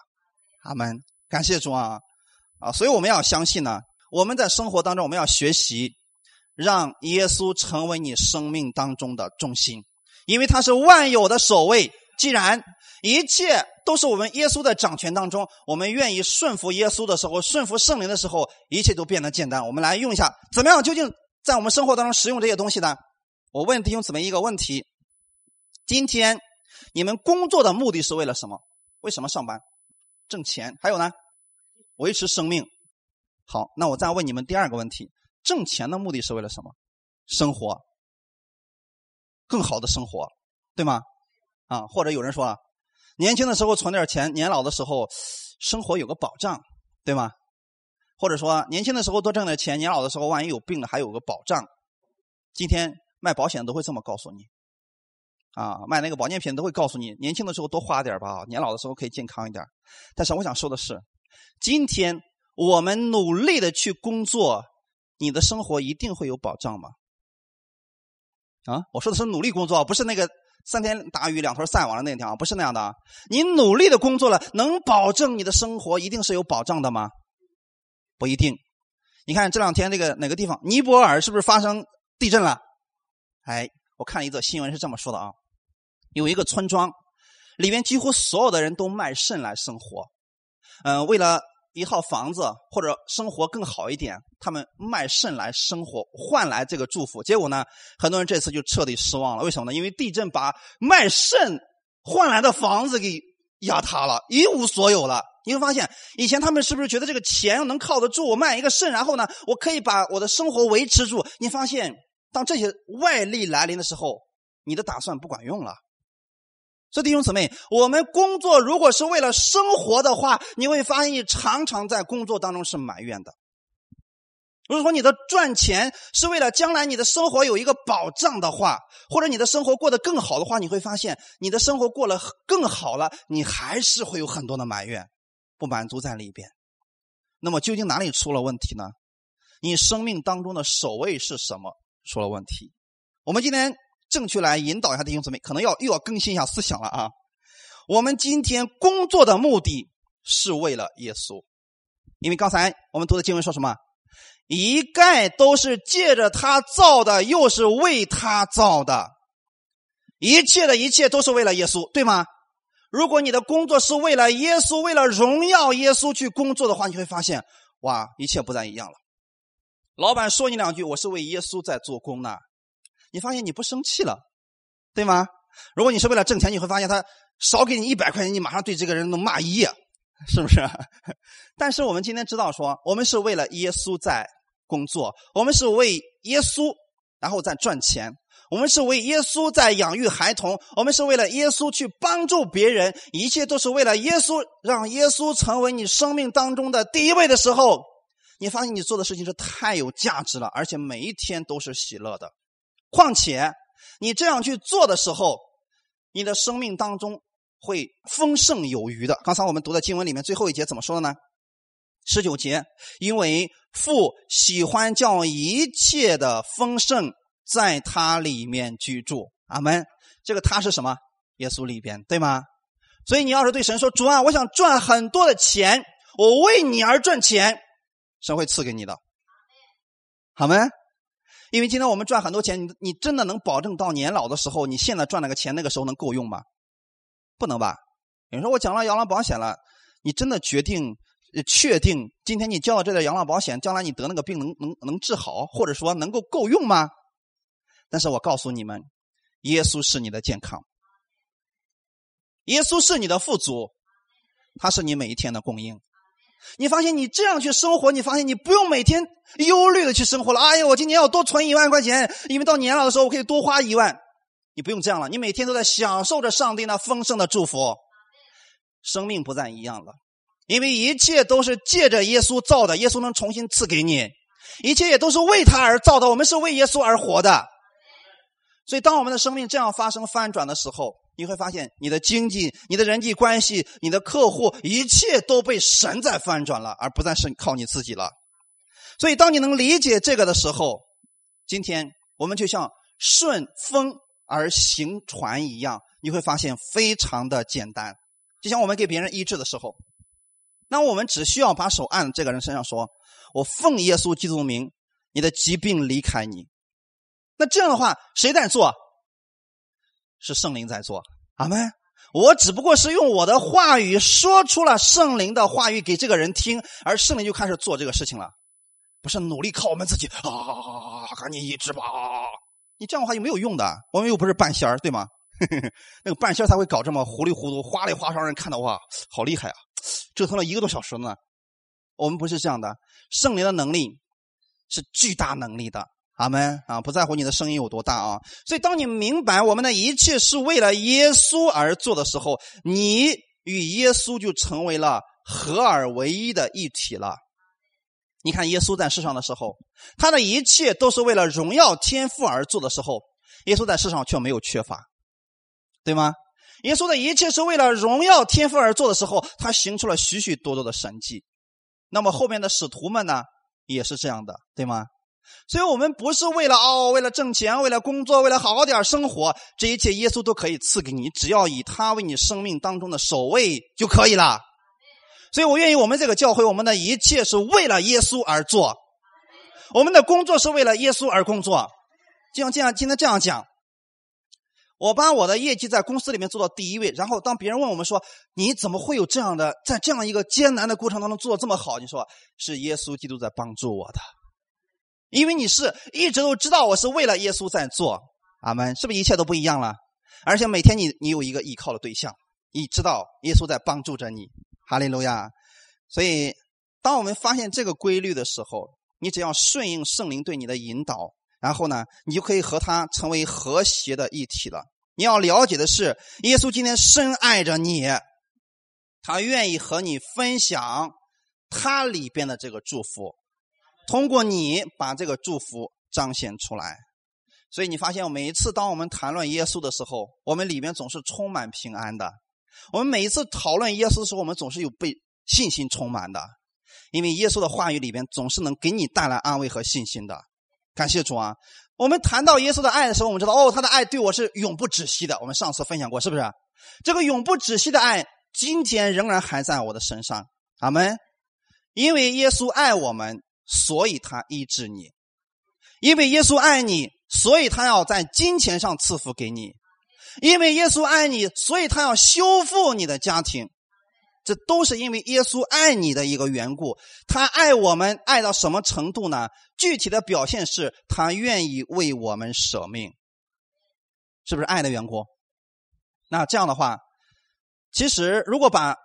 阿门，感谢主啊！啊，所以我们要相信呢，我们在生活当中，我们要学习让耶稣成为你生命当中的中心，因为他是万有的守卫。既然一切都是我们耶稣在掌权当中，我们愿意顺服耶稣的时候，顺服圣灵的时候，一切都变得简单。我们来用一下，怎么样？究竟在我们生活当中使用这些东西呢？我问弟兄姊妹一个问题：今天你们工作的目的是为了什么？为什么上班？挣钱？还有呢？维持生命。好，那我再问你们第二个问题：挣钱的目的是为了什么？生活，更好的生活，对吗？啊，或者有人说啊，年轻的时候存点钱，年老的时候生活有个保障，对吗？或者说年轻的时候多挣点钱，年老的时候万一有病了还有个保障。今天卖保险都会这么告诉你，啊，卖那个保健品都会告诉你，年轻的时候多花点吧，年老的时候可以健康一点。但是我想说的是，今天我们努力的去工作，你的生活一定会有保障吗？啊，我说的是努力工作，不是那个。三天打鱼两头晒网的那条不是那样的。你努力的工作了，能保证你的生活一定是有保障的吗？不一定。你看这两天那个哪个地方，尼泊尔是不是发生地震了？哎，我看了一则新闻是这么说的啊，有一个村庄，里面几乎所有的人都卖肾来生活，嗯，为了。一套房子或者生活更好一点，他们卖肾来生活换来这个祝福。结果呢，很多人这次就彻底失望了。为什么呢？因为地震把卖肾换来的房子给压塌了，一无所有了。你会发现，以前他们是不是觉得这个钱能靠得住？我卖一个肾，然后呢，我可以把我的生活维持住。你发现，当这些外力来临的时候，你的打算不管用了。所以弟兄姊妹，我们工作如果是为了生活的话，你会发现你常常在工作当中是埋怨的。如果说你的赚钱是为了将来你的生活有一个保障的话，或者你的生活过得更好的话，你会发现你的生活过了更好了，你还是会有很多的埋怨、不满足在里边。那么究竟哪里出了问题呢？你生命当中的守卫是什么出了问题？我们今天。正确来引导一下弟兄姊妹，可能要又要更新一下思想了啊！我们今天工作的目的是为了耶稣，因为刚才我们读的经文说什么？一概都是借着他造的，又是为他造的，一切的一切都是为了耶稣，对吗？如果你的工作是为了耶稣，为了荣耀耶稣去工作的话，你会发现，哇，一切不再一样了。老板说你两句，我是为耶稣在做工呢。你发现你不生气了，对吗？如果你是为了挣钱，你会发现他少给你一百块钱，你马上对这个人能骂一夜，是不是？但是我们今天知道说，我们是为了耶稣在工作，我们是为耶稣然后再赚钱，我们是为耶稣在养育孩童，我们是为了耶稣去帮助别人，一切都是为了耶稣，让耶稣成为你生命当中的第一位的时候，你发现你做的事情是太有价值了，而且每一天都是喜乐的。况且，你这样去做的时候，你的生命当中会丰盛有余的。刚才我们读的经文里面最后一节怎么说的呢？十九节，因为父喜欢叫一切的丰盛在他里面居住。阿门。这个他是什么？耶稣里边，对吗？所以你要是对神说：“主啊，我想赚很多的钱，我为你而赚钱。”神会赐给你的。好吗？因为今天我们赚很多钱，你你真的能保证到年老的时候，你现在赚那个钱，那个时候能够用吗？不能吧？有人说我讲了养老保险了，你真的决定、确定今天你交了这点养老保险，将来你得那个病能能能治好，或者说能够够用吗？但是我告诉你们，耶稣是你的健康，耶稣是你的富足，他是你每一天的供应。你发现你这样去生活，你发现你不用每天忧虑的去生活了。哎呀，我今年要多存一万块钱，因为到年老的时候我可以多花一万。你不用这样了，你每天都在享受着上帝那丰盛的祝福，生命不再一样了。因为一切都是借着耶稣造的，耶稣能重新赐给你，一切也都是为他而造的。我们是为耶稣而活的，所以当我们的生命这样发生翻转的时候。你会发现，你的经济、你的人际关系、你的客户，一切都被神在翻转了，而不再是靠你自己了。所以，当你能理解这个的时候，今天我们就像顺风而行船一样，你会发现非常的简单。就像我们给别人医治的时候，那我们只需要把手按这个人身上，说：“我奉耶稣基督名，你的疾病离开你。”那这样的话，谁在做？是圣灵在做。阿门。我只不过是用我的话语说出了圣灵的话语给这个人听，而圣灵就开始做这个事情了，不是努力靠我们自己啊！赶紧医治吧！你这样的话又没有用的，我们又不是半仙儿，对吗？那个半仙儿才会搞这么糊里糊涂、花里花哨，让人看到哇，好厉害啊！折腾了一个多小时呢。我们不是这样的，圣灵的能力是巨大能力的。阿门啊！不在乎你的声音有多大啊！所以，当你明白我们的一切是为了耶稣而做的时候，你与耶稣就成为了合而为一的一体了。你看，耶稣在世上的时候，他的一切都是为了荣耀天赋而做的时候，耶稣在世上却没有缺乏，对吗？耶稣的一切是为了荣耀天赋而做的时候，他行出了许许多多的神迹。那么后面的使徒们呢，也是这样的，对吗？所以，我们不是为了哦，为了挣钱，为了工作，为了好好点生活，这一切耶稣都可以赐给你，只要以他为你生命当中的首位就可以了。所以我愿意我们这个教会，我们的一切是为了耶稣而做，我们的工作是为了耶稣而工作。就像这样，今天这样讲，我把我的业绩在公司里面做到第一位，然后当别人问我们说你怎么会有这样的，在这样一个艰难的过程当中做的这么好？你说是耶稣基督在帮助我的。因为你是一直都知道我是为了耶稣在做，阿门，是不是一切都不一样了？而且每天你你有一个依靠的对象，你知道耶稣在帮助着你，哈利路亚。所以，当我们发现这个规律的时候，你只要顺应圣灵对你的引导，然后呢，你就可以和他成为和谐的一体了。你要了解的是，耶稣今天深爱着你，他愿意和你分享他里边的这个祝福。通过你把这个祝福彰显出来，所以你发现，每一次当我们谈论耶稣的时候，我们里面总是充满平安的。我们每一次讨论耶稣的时候，我们总是有被信心充满的，因为耶稣的话语里边总是能给你带来安慰和信心的。感谢主啊！我们谈到耶稣的爱的时候，我们知道，哦，他的爱对我是永不止息的。我们上次分享过，是不是？这个永不止息的爱，今天仍然还在我的身上。阿门。因为耶稣爱我们。所以他医治你，因为耶稣爱你，所以他要在金钱上赐福给你；因为耶稣爱你，所以他要修复你的家庭。这都是因为耶稣爱你的一个缘故。他爱我们爱到什么程度呢？具体的表现是他愿意为我们舍命，是不是爱的缘故？那这样的话，其实如果把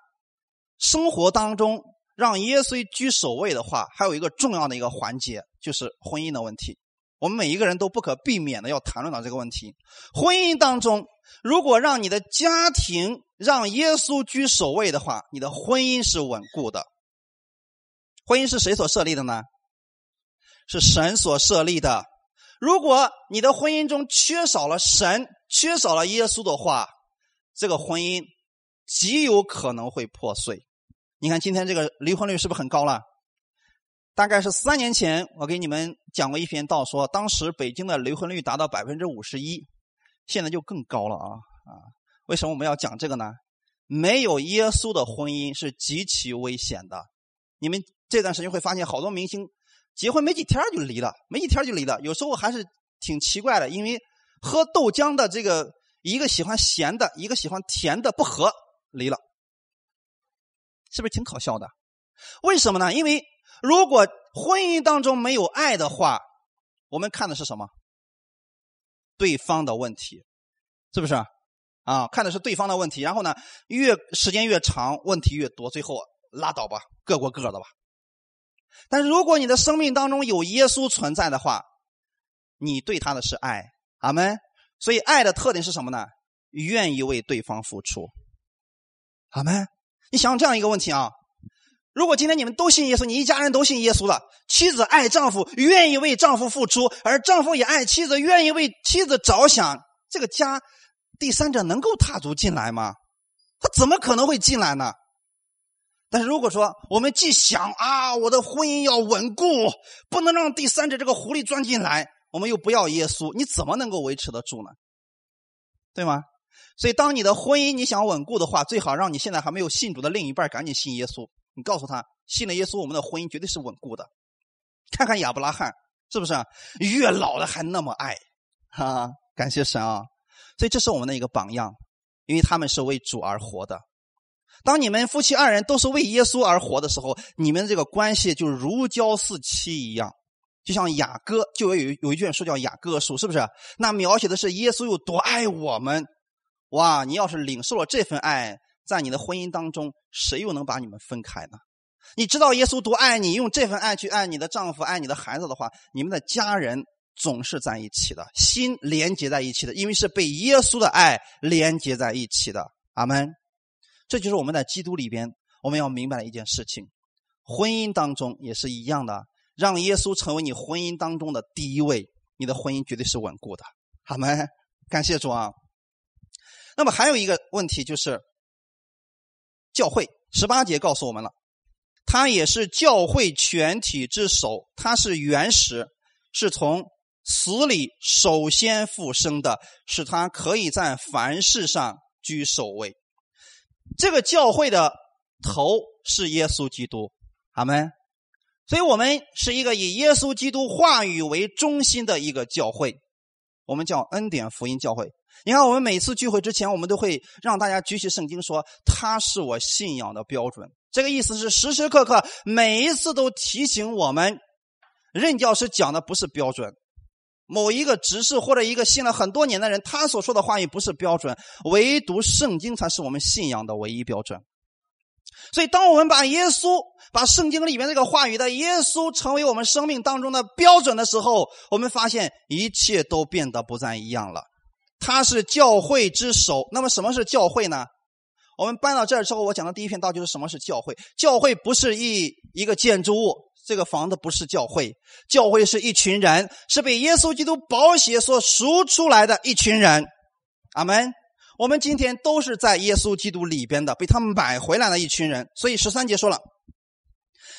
生活当中。让耶稣居首位的话，还有一个重要的一个环节，就是婚姻的问题。我们每一个人都不可避免的要谈论到这个问题。婚姻当中，如果让你的家庭让耶稣居首位的话，你的婚姻是稳固的。婚姻是谁所设立的呢？是神所设立的。如果你的婚姻中缺少了神，缺少了耶稣的话，这个婚姻极有可能会破碎。你看今天这个离婚率是不是很高了？大概是三年前我给你们讲过一篇道，说当时北京的离婚率达到百分之五十一，现在就更高了啊啊！为什么我们要讲这个呢？没有耶稣的婚姻是极其危险的。你们这段时间会发现，好多明星结婚没几天就离了，没几天就离了。有时候还是挺奇怪的，因为喝豆浆的这个一个喜欢咸的，一个喜欢甜的，不合离了。是不是挺可笑的？为什么呢？因为如果婚姻当中没有爱的话，我们看的是什么？对方的问题，是不是？啊，看的是对方的问题。然后呢，越时间越长，问题越多，最后拉倒吧，各过各的吧。但是如果你的生命当中有耶稣存在的话，你对他的是爱，阿门。所以爱的特点是什么呢？愿意为对方付出，阿门。你想这样一个问题啊？如果今天你们都信耶稣，你一家人都信耶稣了，妻子爱丈夫，愿意为丈夫付出，而丈夫也爱妻子，愿意为妻子着想，这个家第三者能够踏足进来吗？他怎么可能会进来呢？但是如果说我们既想啊，我的婚姻要稳固，不能让第三者这个狐狸钻进来，我们又不要耶稣，你怎么能够维持得住呢？对吗？所以，当你的婚姻你想稳固的话，最好让你现在还没有信主的另一半赶紧信耶稣。你告诉他，信了耶稣，我们的婚姻绝对是稳固的。看看亚伯拉罕，是不是越老了还那么爱？哈，感谢神啊！所以这是我们的一个榜样，因为他们是为主而活的。当你们夫妻二人都是为耶稣而活的时候，你们这个关系就如胶似漆一样。就像雅歌就有有一卷书叫雅歌书，是不是？那描写的是耶稣有多爱我们。哇！你要是领受了这份爱，在你的婚姻当中，谁又能把你们分开呢？你知道耶稣多爱你，用这份爱去爱你的丈夫、爱你的孩子的话，你们的家人总是在一起的，心连接在一起的，因为是被耶稣的爱连接在一起的。阿门。这就是我们在基督里边我们要明白的一件事情。婚姻当中也是一样的，让耶稣成为你婚姻当中的第一位，你的婚姻绝对是稳固的。阿门。感谢主啊。那么还有一个问题就是，教会十八节告诉我们了，他也是教会全体之首，他是原始，是从死里首先复生的，使他可以在凡事上居首位。这个教会的头是耶稣基督，阿门。所以我们是一个以耶稣基督话语为中心的一个教会，我们叫恩典福音教会。你看，我们每次聚会之前，我们都会让大家举起圣经，说他是我信仰的标准。这个意思是时时刻刻、每一次都提醒我们，任教师讲的不是标准，某一个执事或者一个信了很多年的人，他所说的话语不是标准，唯独圣经才是我们信仰的唯一标准。所以，当我们把耶稣、把圣经里面这个话语的耶稣成为我们生命当中的标准的时候，我们发现一切都变得不再一样了。他是教会之首。那么什么是教会呢？我们搬到这儿之后，我讲的第一篇道就是什么是教会。教会不是一一个建筑物，这个房子不是教会。教会是一群人，是被耶稣基督宝血所赎出来的一群人。阿门。我们今天都是在耶稣基督里边的，被他买回来的一群人。所以十三节说了，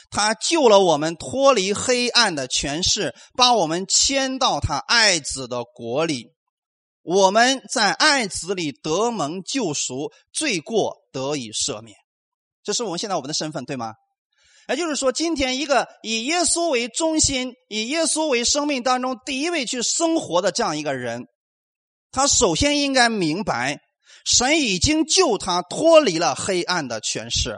他救了我们脱离黑暗的权势，把我们迁到他爱子的国里。我们在爱子里得蒙救赎，罪过得以赦免，这是我们现在我们的身份，对吗？也就是说，今天一个以耶稣为中心、以耶稣为生命当中第一位去生活的这样一个人，他首先应该明白，神已经救他脱离了黑暗的权势。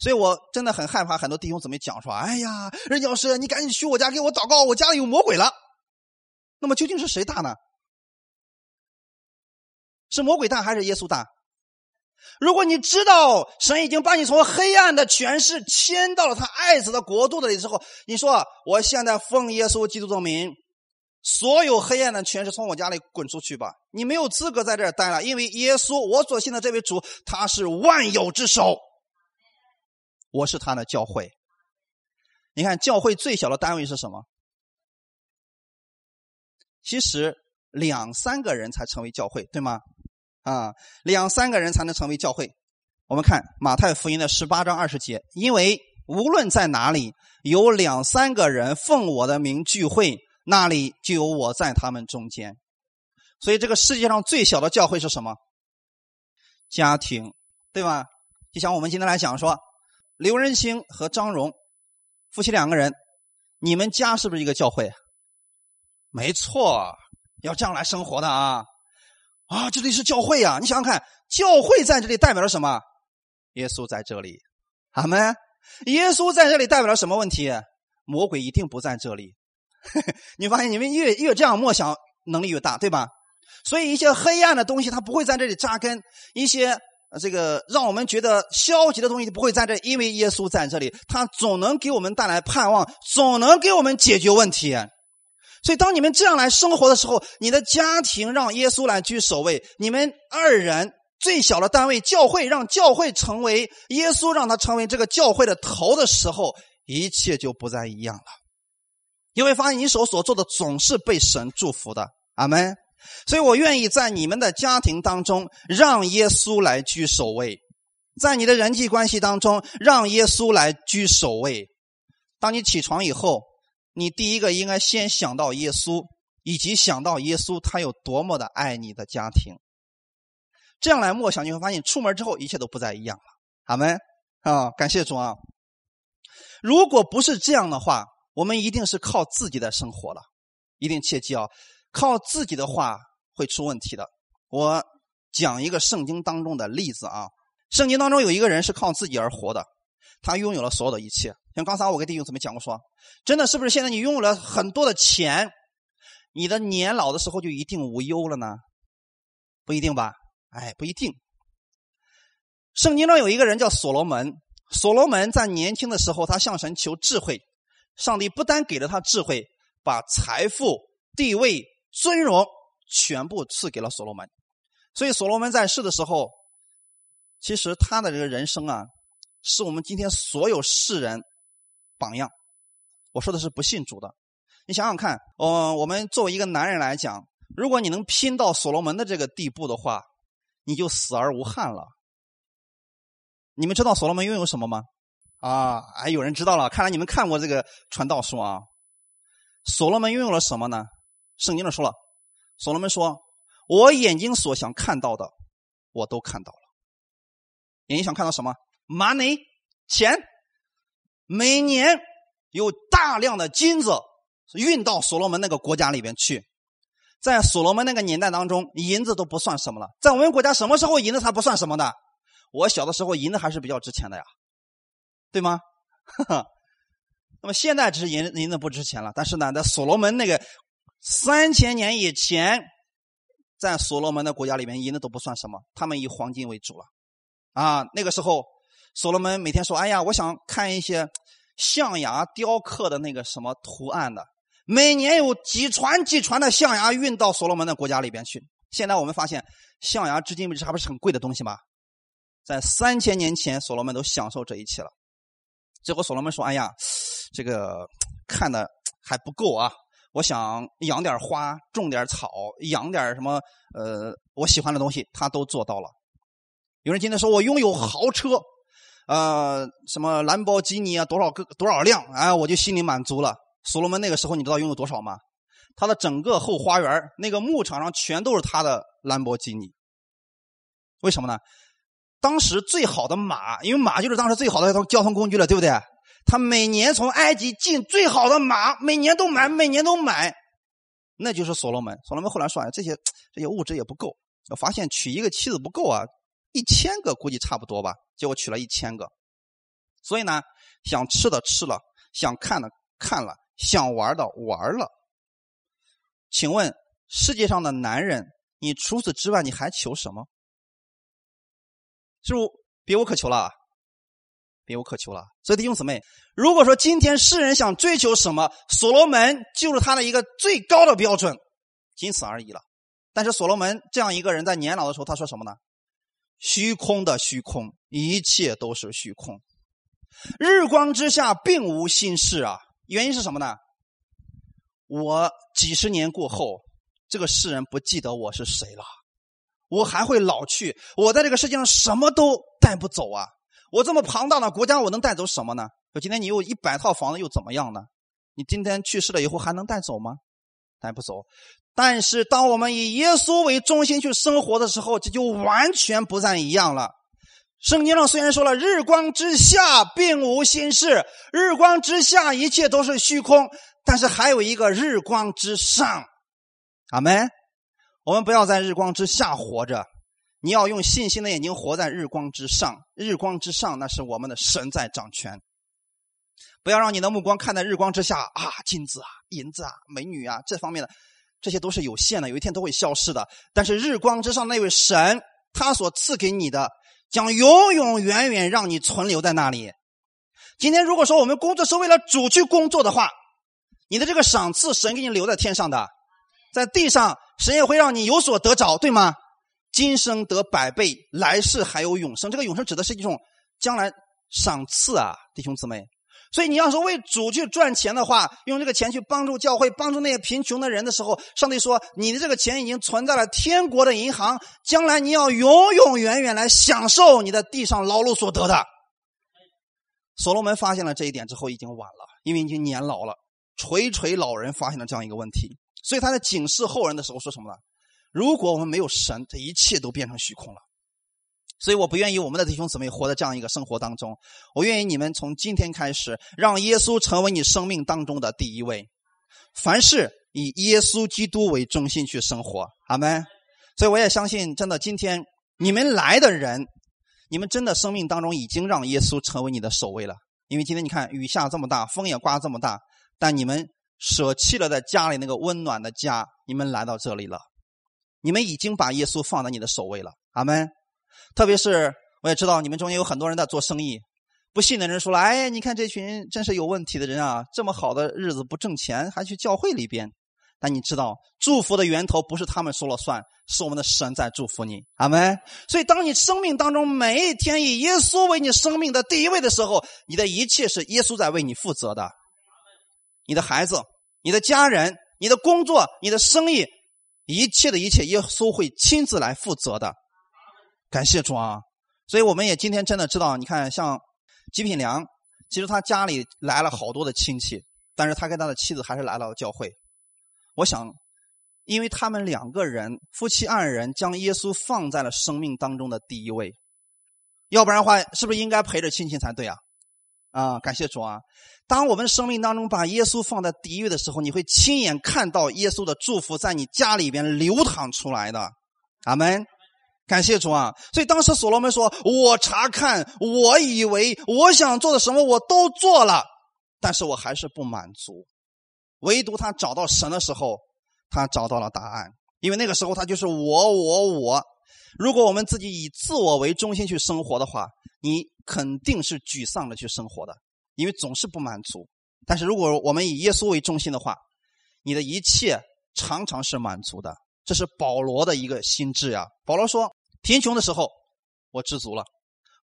所以我真的很害怕，很多弟兄姊妹讲说：“哎呀，任教师，你赶紧去我家给我祷告，我家里有魔鬼了。”那么究竟是谁大呢？是魔鬼大还是耶稣大？如果你知道神已经把你从黑暗的权势迁到了他爱子的国度里之后，你说我现在奉耶稣基督的名，所有黑暗的权势从我家里滚出去吧！你没有资格在这儿待了，因为耶稣，我所信的这位主，他是万有之首，我是他的教会。你看，教会最小的单位是什么？其实两三个人才成为教会，对吗？啊，两三个人才能成为教会。我们看马太福音的十八章二十节，因为无论在哪里有两三个人奉我的名聚会，那里就有我在他们中间。所以，这个世界上最小的教会是什么？家庭，对吧？就像我们今天来讲说，刘仁清和张荣夫妻两个人，你们家是不是一个教会？没错，要这样来生活的啊。啊，这里是教会呀！你想想看，教会在这里代表了什么？耶稣在这里，阿门。耶稣在这里代表了什么问题？魔鬼一定不在这里。你发现你们越越这样默想，能力越大，对吧？所以一些黑暗的东西它不会在这里扎根，一些这个让我们觉得消极的东西不会在这，因为耶稣在这里，他总能给我们带来盼望，总能给我们解决问题。所以，当你们这样来生活的时候，你的家庭让耶稣来居首位；你们二人最小的单位教会让教会成为耶稣，让他成为这个教会的头的时候，一切就不再一样了。你会发现，你手所做的总是被神祝福的。阿门。所以我愿意在你们的家庭当中让耶稣来居首位，在你的人际关系当中让耶稣来居首位。当你起床以后。你第一个应该先想到耶稣，以及想到耶稣他有多么的爱你的家庭。这样来默想，你会发现出门之后一切都不再一样了。阿门啊！感谢主啊！如果不是这样的话，我们一定是靠自己的生活了。一定切记啊，靠自己的话会出问题的。我讲一个圣经当中的例子啊，圣经当中有一个人是靠自己而活的，他拥有了所有的一切。像刚才我跟弟兄姊妹讲过，说真的是不是现在你拥有了很多的钱，你的年老的时候就一定无忧了呢？不一定吧？哎，不一定。圣经中有一个人叫所罗门，所罗门在年轻的时候，他向神求智慧，上帝不单给了他智慧，把财富、地位、尊荣全部赐给了所罗门。所以所罗门在世的时候，其实他的这个人生啊，是我们今天所有世人。榜样，我说的是不信主的。你想想看，嗯，我们作为一个男人来讲，如果你能拼到所罗门的这个地步的话，你就死而无憾了。你们知道所罗门拥有什么吗？啊，哎，有人知道了。看来你们看过这个传道书啊。所罗门拥有了什么呢？圣经上说了，所罗门说：“我眼睛所想看到的，我都看到了。”眼睛想看到什么？money，钱。每年有大量的金子运到所罗门那个国家里边去，在所罗门那个年代当中，银子都不算什么了。在我们国家，什么时候银子才不算什么的？我小的时候，银子还是比较值钱的呀，对吗？那么现在只是银银子不值钱了，但是呢，在所罗门那个三千年以前，在所罗门的国家里面，银子都不算什么，他们以黄金为主了。啊，那个时候。所罗门每天说：“哎呀，我想看一些 象牙雕刻的那个什么图案的。每年有几船几船的象牙运到所罗门的国家里边去。现在我们发现，象牙至今为止还不是很贵的东西吗？在三千年前，所罗门都享受这一切了。最后，所罗门说：‘哎呀，这个 看的还不够啊！我想养点花，种点草，养点什么呃我喜欢的东西。’他都做到了。有人今天说我拥有豪车。”呃，什么兰博基尼啊，多少个多少辆，哎，我就心里满足了。所罗门那个时候，你知道拥有多少吗？他的整个后花园那个牧场上全都是他的兰博基尼。为什么呢？当时最好的马，因为马就是当时最好的交通工具了，对不对？他每年从埃及进最好的马，每年都买，每年都买，那就是所罗门。所罗门后来说，这些这些物质也不够，发现娶一个妻子不够啊。一千个估计差不多吧，结果取了一千个，所以呢，想吃的吃了，想看的看了，想玩的玩了。请问世界上的男人，你除此之外你还求什么？是不别无可求了？别无可求了。所以弟兄姊妹，如果说今天世人想追求什么，所罗门就是他的一个最高的标准，仅此而已了。但是所罗门这样一个人在年老的时候，他说什么呢？虚空的虚空，一切都是虚空。日光之下并无新事啊！原因是什么呢？我几十年过后，这个世人不记得我是谁了，我还会老去。我在这个世界上什么都带不走啊！我这么庞大的国家，我能带走什么呢？说今天你有一百套房子又怎么样呢？你今天去世了以后还能带走吗？带不走。但是，当我们以耶稣为中心去生活的时候，这就完全不再一样了。圣经上虽然说了“日光之下并无新事”，日光之下一切都是虚空，但是还有一个日光之上。阿门。我们不要在日光之下活着，你要用信心的眼睛活在日光之上。日光之上，那是我们的神在掌权。不要让你的目光看在日光之下啊，金子啊、银子啊、美女啊这方面的。这些都是有限的，有一天都会消失的。但是日光之上那位神，他所赐给你的，将永永远远让你存留在那里。今天如果说我们工作是为了主去工作的话，你的这个赏赐神给你留在天上的，在地上神也会让你有所得着，对吗？今生得百倍，来世还有永生。这个永生指的是一种将来赏赐啊，弟兄姊妹。所以你要是为主去赚钱的话，用这个钱去帮助教会、帮助那些贫穷的人的时候，上帝说你的这个钱已经存在了天国的银行，将来你要永永远远来享受你的地上劳碌所得的。所罗门发现了这一点之后，已经晚了，因为已经年老了。垂垂老人发现了这样一个问题，所以他在警示后人的时候说什么呢？如果我们没有神，这一切都变成虚空了。所以我不愿意我们的弟兄姊妹活在这样一个生活当中。我愿意你们从今天开始，让耶稣成为你生命当中的第一位。凡事以耶稣基督为中心去生活，阿门。所以我也相信，真的，今天你们来的人，你们真的生命当中已经让耶稣成为你的首位了。因为今天你看雨下这么大，风也刮这么大，但你们舍弃了在家里那个温暖的家，你们来到这里了，你们已经把耶稣放在你的首位了，阿门。特别是我也知道你们中间有很多人在做生意，不信的人说了：“哎，你看这群真是有问题的人啊！这么好的日子不挣钱，还去教会里边。”但你知道，祝福的源头不是他们说了算，是我们的神在祝福你，阿门。所以，当你生命当中每一天以耶稣为你生命的第一位的时候，你的一切是耶稣在为你负责的。你的孩子、你的家人、你的工作、你的生意，一切的一切，耶稣会亲自来负责的。感谢主啊！所以我们也今天真的知道，你看像吉品良，其实他家里来了好多的亲戚，但是他跟他的妻子还是来到了教会。我想，因为他们两个人夫妻二人将耶稣放在了生命当中的第一位，要不然的话，是不是应该陪着亲戚才对啊？啊，感谢主啊！当我们生命当中把耶稣放在第一位的时候，你会亲眼看到耶稣的祝福在你家里边流淌出来的。阿门。感谢主啊！所以当时所罗门说：“我查看，我以为我想做的什么我都做了，但是我还是不满足。唯独他找到神的时候，他找到了答案。因为那个时候他就是我，我，我。如果我们自己以自我为中心去生活的话，你肯定是沮丧的去生活的，因为总是不满足。但是如果我们以耶稣为中心的话，你的一切常常是满足的。这是保罗的一个心智呀。保罗说。贫穷的时候，我知足了；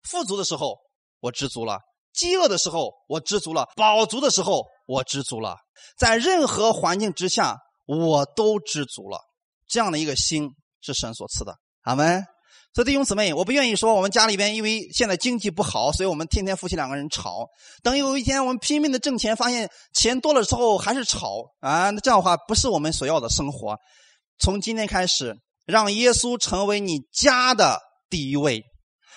富足的时候，我知足了；饥饿的时候，我知足了；饱足的时候，我知足了。在任何环境之下，我都知足了。这样的一个心是神所赐的。阿门。所以弟兄姊妹，我不愿意说我们家里边因为现在经济不好，所以我们天天夫妻两个人吵。等有一天我们拼命的挣钱，发现钱多了之后还是吵啊！那这样的话不是我们所要的生活。从今天开始。让耶稣成为你家的第一位，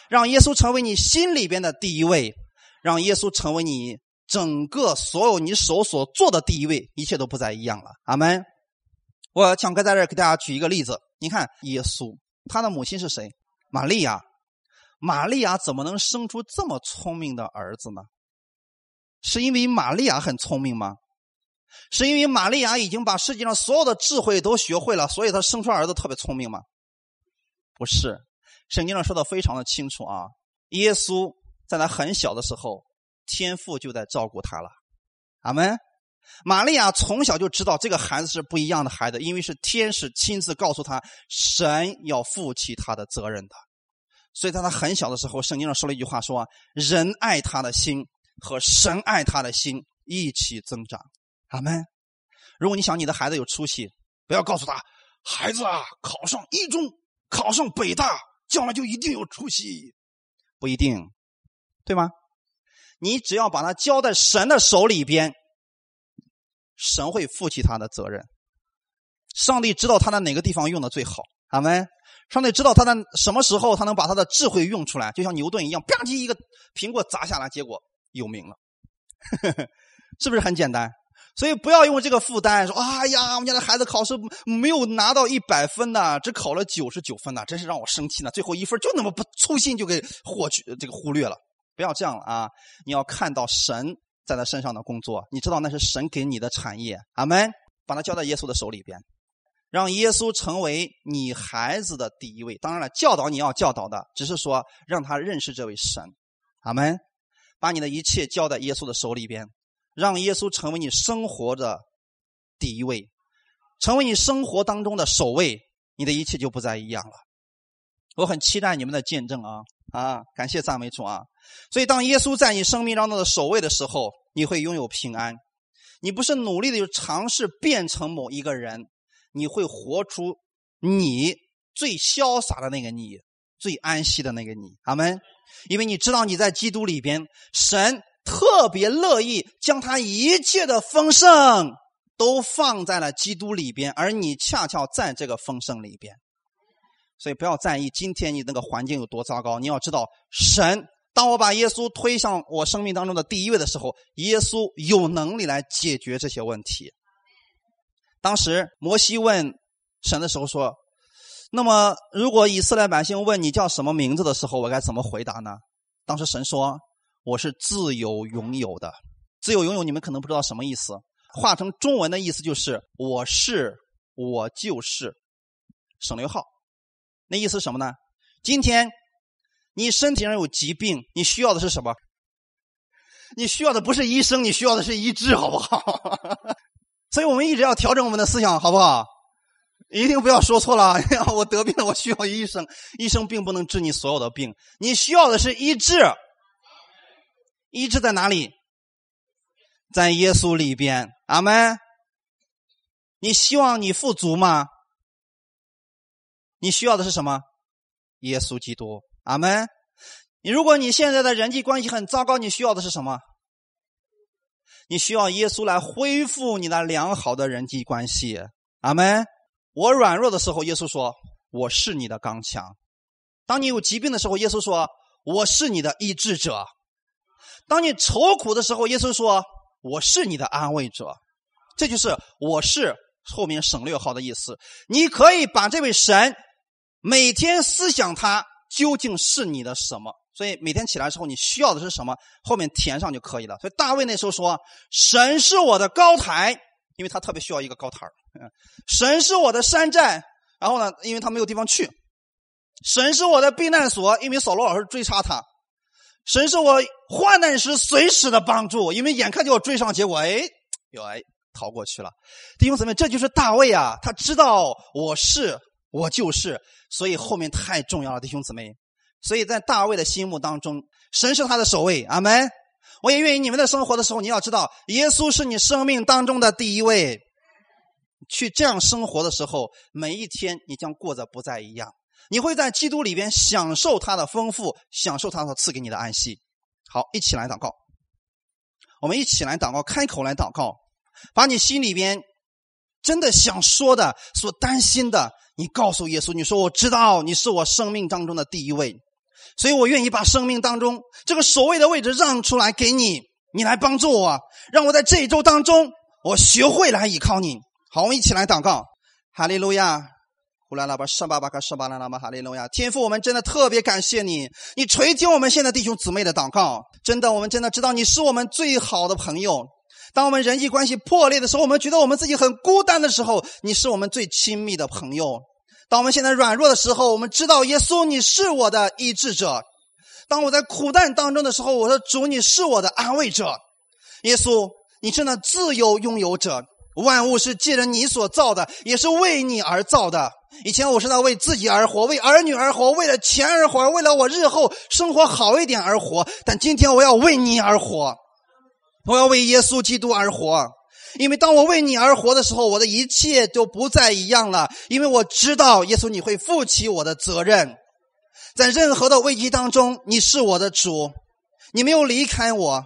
让耶稣成为你心里边的第一位，让耶稣成为你整个所有你手所做的第一位，一切都不再一样了。阿门。我强哥在这给大家举一个例子，你看耶稣他的母亲是谁？玛利亚。玛利亚怎么能生出这么聪明的儿子呢？是因为玛利亚很聪明吗？是因为玛利亚已经把世界上所有的智慧都学会了，所以她生出儿子特别聪明吗？不是，圣经上说的非常的清楚啊。耶稣在他很小的时候，天父就在照顾他了。阿门。玛利亚从小就知道这个孩子是不一样的孩子，因为是天使亲自告诉他，神要负起他的责任的。所以在他很小的时候，圣经上说了一句话，说人爱他的心和神爱他的心一起增长。阿门。如果你想你的孩子有出息，不要告诉他，孩子啊，考上一中，考上北大，将来就一定有出息，不一定，对吗？你只要把他交在神的手里边，神会负起他的责任。上帝知道他在哪个地方用的最好，阿门。上帝知道他在什么时候他能把他的智慧用出来，就像牛顿一样，吧唧一个苹果砸下来，结果有名了，是不是很简单？所以不要用这个负担说：“哎呀，我们家的孩子考试没有拿到一百分呢，只考了九十九分呢，真是让我生气呢。最后一分就那么不粗心就给获取这个忽略了。不要这样了啊！你要看到神在他身上的工作，你知道那是神给你的产业。阿门！把它交在耶稣的手里边，让耶稣成为你孩子的第一位。当然了，教导你要教导的，只是说让他认识这位神。阿门！把你的一切交在耶稣的手里边。让耶稣成为你生活的第一位，成为你生活当中的首位，你的一切就不再一样了。我很期待你们的见证啊啊！感谢赞美主啊！所以，当耶稣在你生命当中的首位的时候，你会拥有平安。你不是努力的去尝试变成某一个人，你会活出你最潇洒的那个你，最安息的那个你。阿门！因为你知道你在基督里边，神。特别乐意将他一切的丰盛都放在了基督里边，而你恰巧在这个丰盛里边。所以不要在意今天你那个环境有多糟糕，你要知道，神当我把耶稣推向我生命当中的第一位的时候，耶稣有能力来解决这些问题。当时摩西问神的时候说：“那么，如果以色列百姓问你叫什么名字的时候，我该怎么回答呢？”当时神说：“我是自由拥有的。自由拥有，你们可能不知道什么意思。化成中文的意思就是‘我是，我就是’，省略号。那意思什么呢？今天你身体上有疾病，你需要的是什么？你需要的不是医生，你需要的是医治，好不好？” 所以我们一直要调整我们的思想，好不好？一定不要说错了。我得病了，我需要医生。医生并不能治你所有的病，你需要的是医治。医治在哪里？在耶稣里边。阿门。你希望你富足吗？你需要的是什么？耶稣基督。阿门。你如果你现在的人际关系很糟糕，你需要的是什么？你需要耶稣来恢复你那良好的人际关系，阿门。我软弱的时候，耶稣说我是你的刚强；当你有疾病的时候，耶稣说我是你的医治者；当你愁苦的时候，耶稣说我是你的安慰者。这就是我是后面省略号的意思。你可以把这位神每天思想他究竟是你的什么。所以每天起来之后，你需要的是什么？后面填上就可以了。所以大卫那时候说：“神是我的高台，因为他特别需要一个高台神是我的山寨，然后呢，因为他没有地方去。神是我的避难所，因为扫罗老师追杀他。神是我患难时随时的帮助，因为眼看就要追上，结果哎，又哎逃过去了。弟兄姊妹，这就是大卫啊，他知道我是我就是，所以后面太重要了，弟兄姊妹。”所以在大卫的心目当中，神是他的首位。阿门。我也愿意你们在生活的时候，你要知道，耶稣是你生命当中的第一位。去这样生活的时候，每一天你将过得不再一样。你会在基督里边享受他的丰富，享受他所赐给你的安息。好，一起来祷告。我们一起来祷告，开口来祷告，把你心里边真的想说的、所担心的，你告诉耶稣。你说：“我知道你是我生命当中的第一位。”所以我愿意把生命当中这个首位的位置让出来给你，你来帮助我，让我在这一周当中，我学会来依靠你。好，我们一起来祷告，哈利路亚，呼啦啦吧，沙巴巴卡沙巴啦啦吧，哈利路亚。天父，我们真的特别感谢你，你垂听我们现在弟兄姊妹的祷告。真的，我们真的知道你是我们最好的朋友。当我们人际关系破裂的时候，我们觉得我们自己很孤单的时候，你是我们最亲密的朋友。当我们现在软弱的时候，我们知道耶稣你是我的医治者；当我在苦难当中的时候，我说主你是我的安慰者。耶稣，你是那自由拥有者，万物是借着你所造的，也是为你而造的。以前我是在为自己而活，为儿女而活，为了钱而活，为了我日后生活好一点而活。但今天我要为你而活，我要为耶稣基督而活。因为当我为你而活的时候，我的一切都不再一样了。因为我知道，耶稣你会负起我的责任，在任何的危机当中，你是我的主，你没有离开我。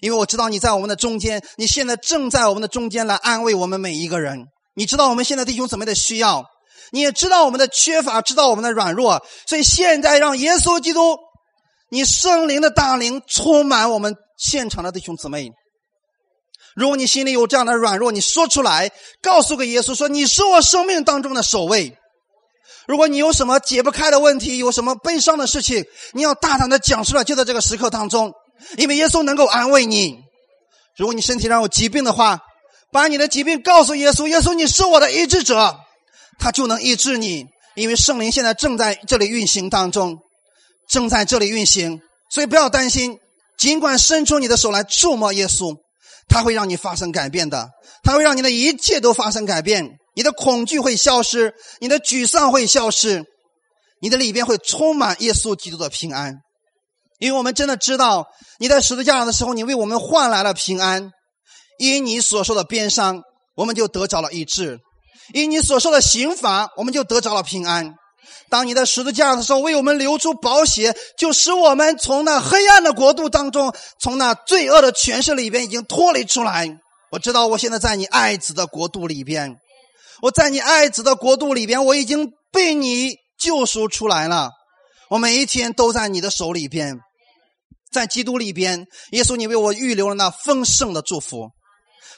因为我知道你在我们的中间，你现在正在我们的中间来安慰我们每一个人。你知道我们现在弟兄姊妹的需要，你也知道我们的缺乏，知道我们的软弱。所以现在让耶稣基督，你圣灵的大灵充满我们现场的弟兄姊妹。如果你心里有这样的软弱，你说出来，告诉给耶稣说：“你是我生命当中的守卫。”如果你有什么解不开的问题，有什么悲伤的事情，你要大胆的讲出来，就在这个时刻当中，因为耶稣能够安慰你。如果你身体上有疾病的话，把你的疾病告诉耶稣，耶稣你是我的医治者，他就能医治你。因为圣灵现在正在这里运行当中，正在这里运行，所以不要担心，尽管伸出你的手来触摸耶稣。它会让你发生改变的，它会让你的一切都发生改变。你的恐惧会消失，你的沮丧会消失，你的里边会充满耶稣基督的平安。因为我们真的知道，你在十字架上的时候，你为我们换来了平安。因你所受的鞭伤，我们就得着了医治；因你所受的刑罚，我们就得着了平安。当你的十字架的时候，为我们流出宝血，就使我们从那黑暗的国度当中，从那罪恶的权势里边已经脱离出来。我知道，我现在在你爱子的国度里边，我在你爱子的国度里边，我已经被你救赎出来了。我每一天都在你的手里边，在基督里边，耶稣，你为我预留了那丰盛的祝福。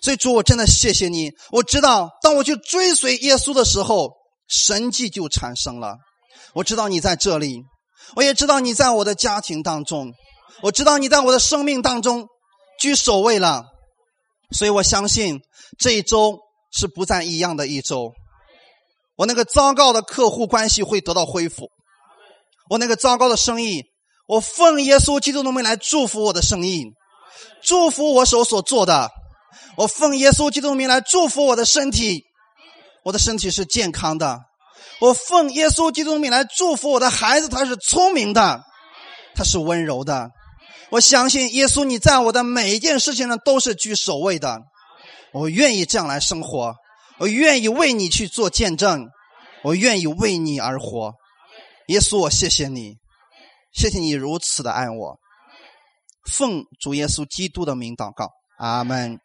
所以主，我真的谢谢你。我知道，当我去追随耶稣的时候，神迹就产生了。我知道你在这里，我也知道你在我的家庭当中，我知道你在我的生命当中居首位了。所以我相信这一周是不再一样的一周。我那个糟糕的客户关系会得到恢复，我那个糟糕的生意，我奉耶稣基督的名来祝福我的生意，祝福我手所做的。我奉耶稣基督名来祝福我的身体，我的身体是健康的。我奉耶稣基督名来祝福我的孩子，他是聪明的，他是温柔的。我相信耶稣，你在我的每一件事情上都是居首位的。我愿意这样来生活，我愿意为你去做见证，我愿意为你而活。耶稣，我谢谢你，谢谢你如此的爱我。奉主耶稣基督的名祷告，阿门。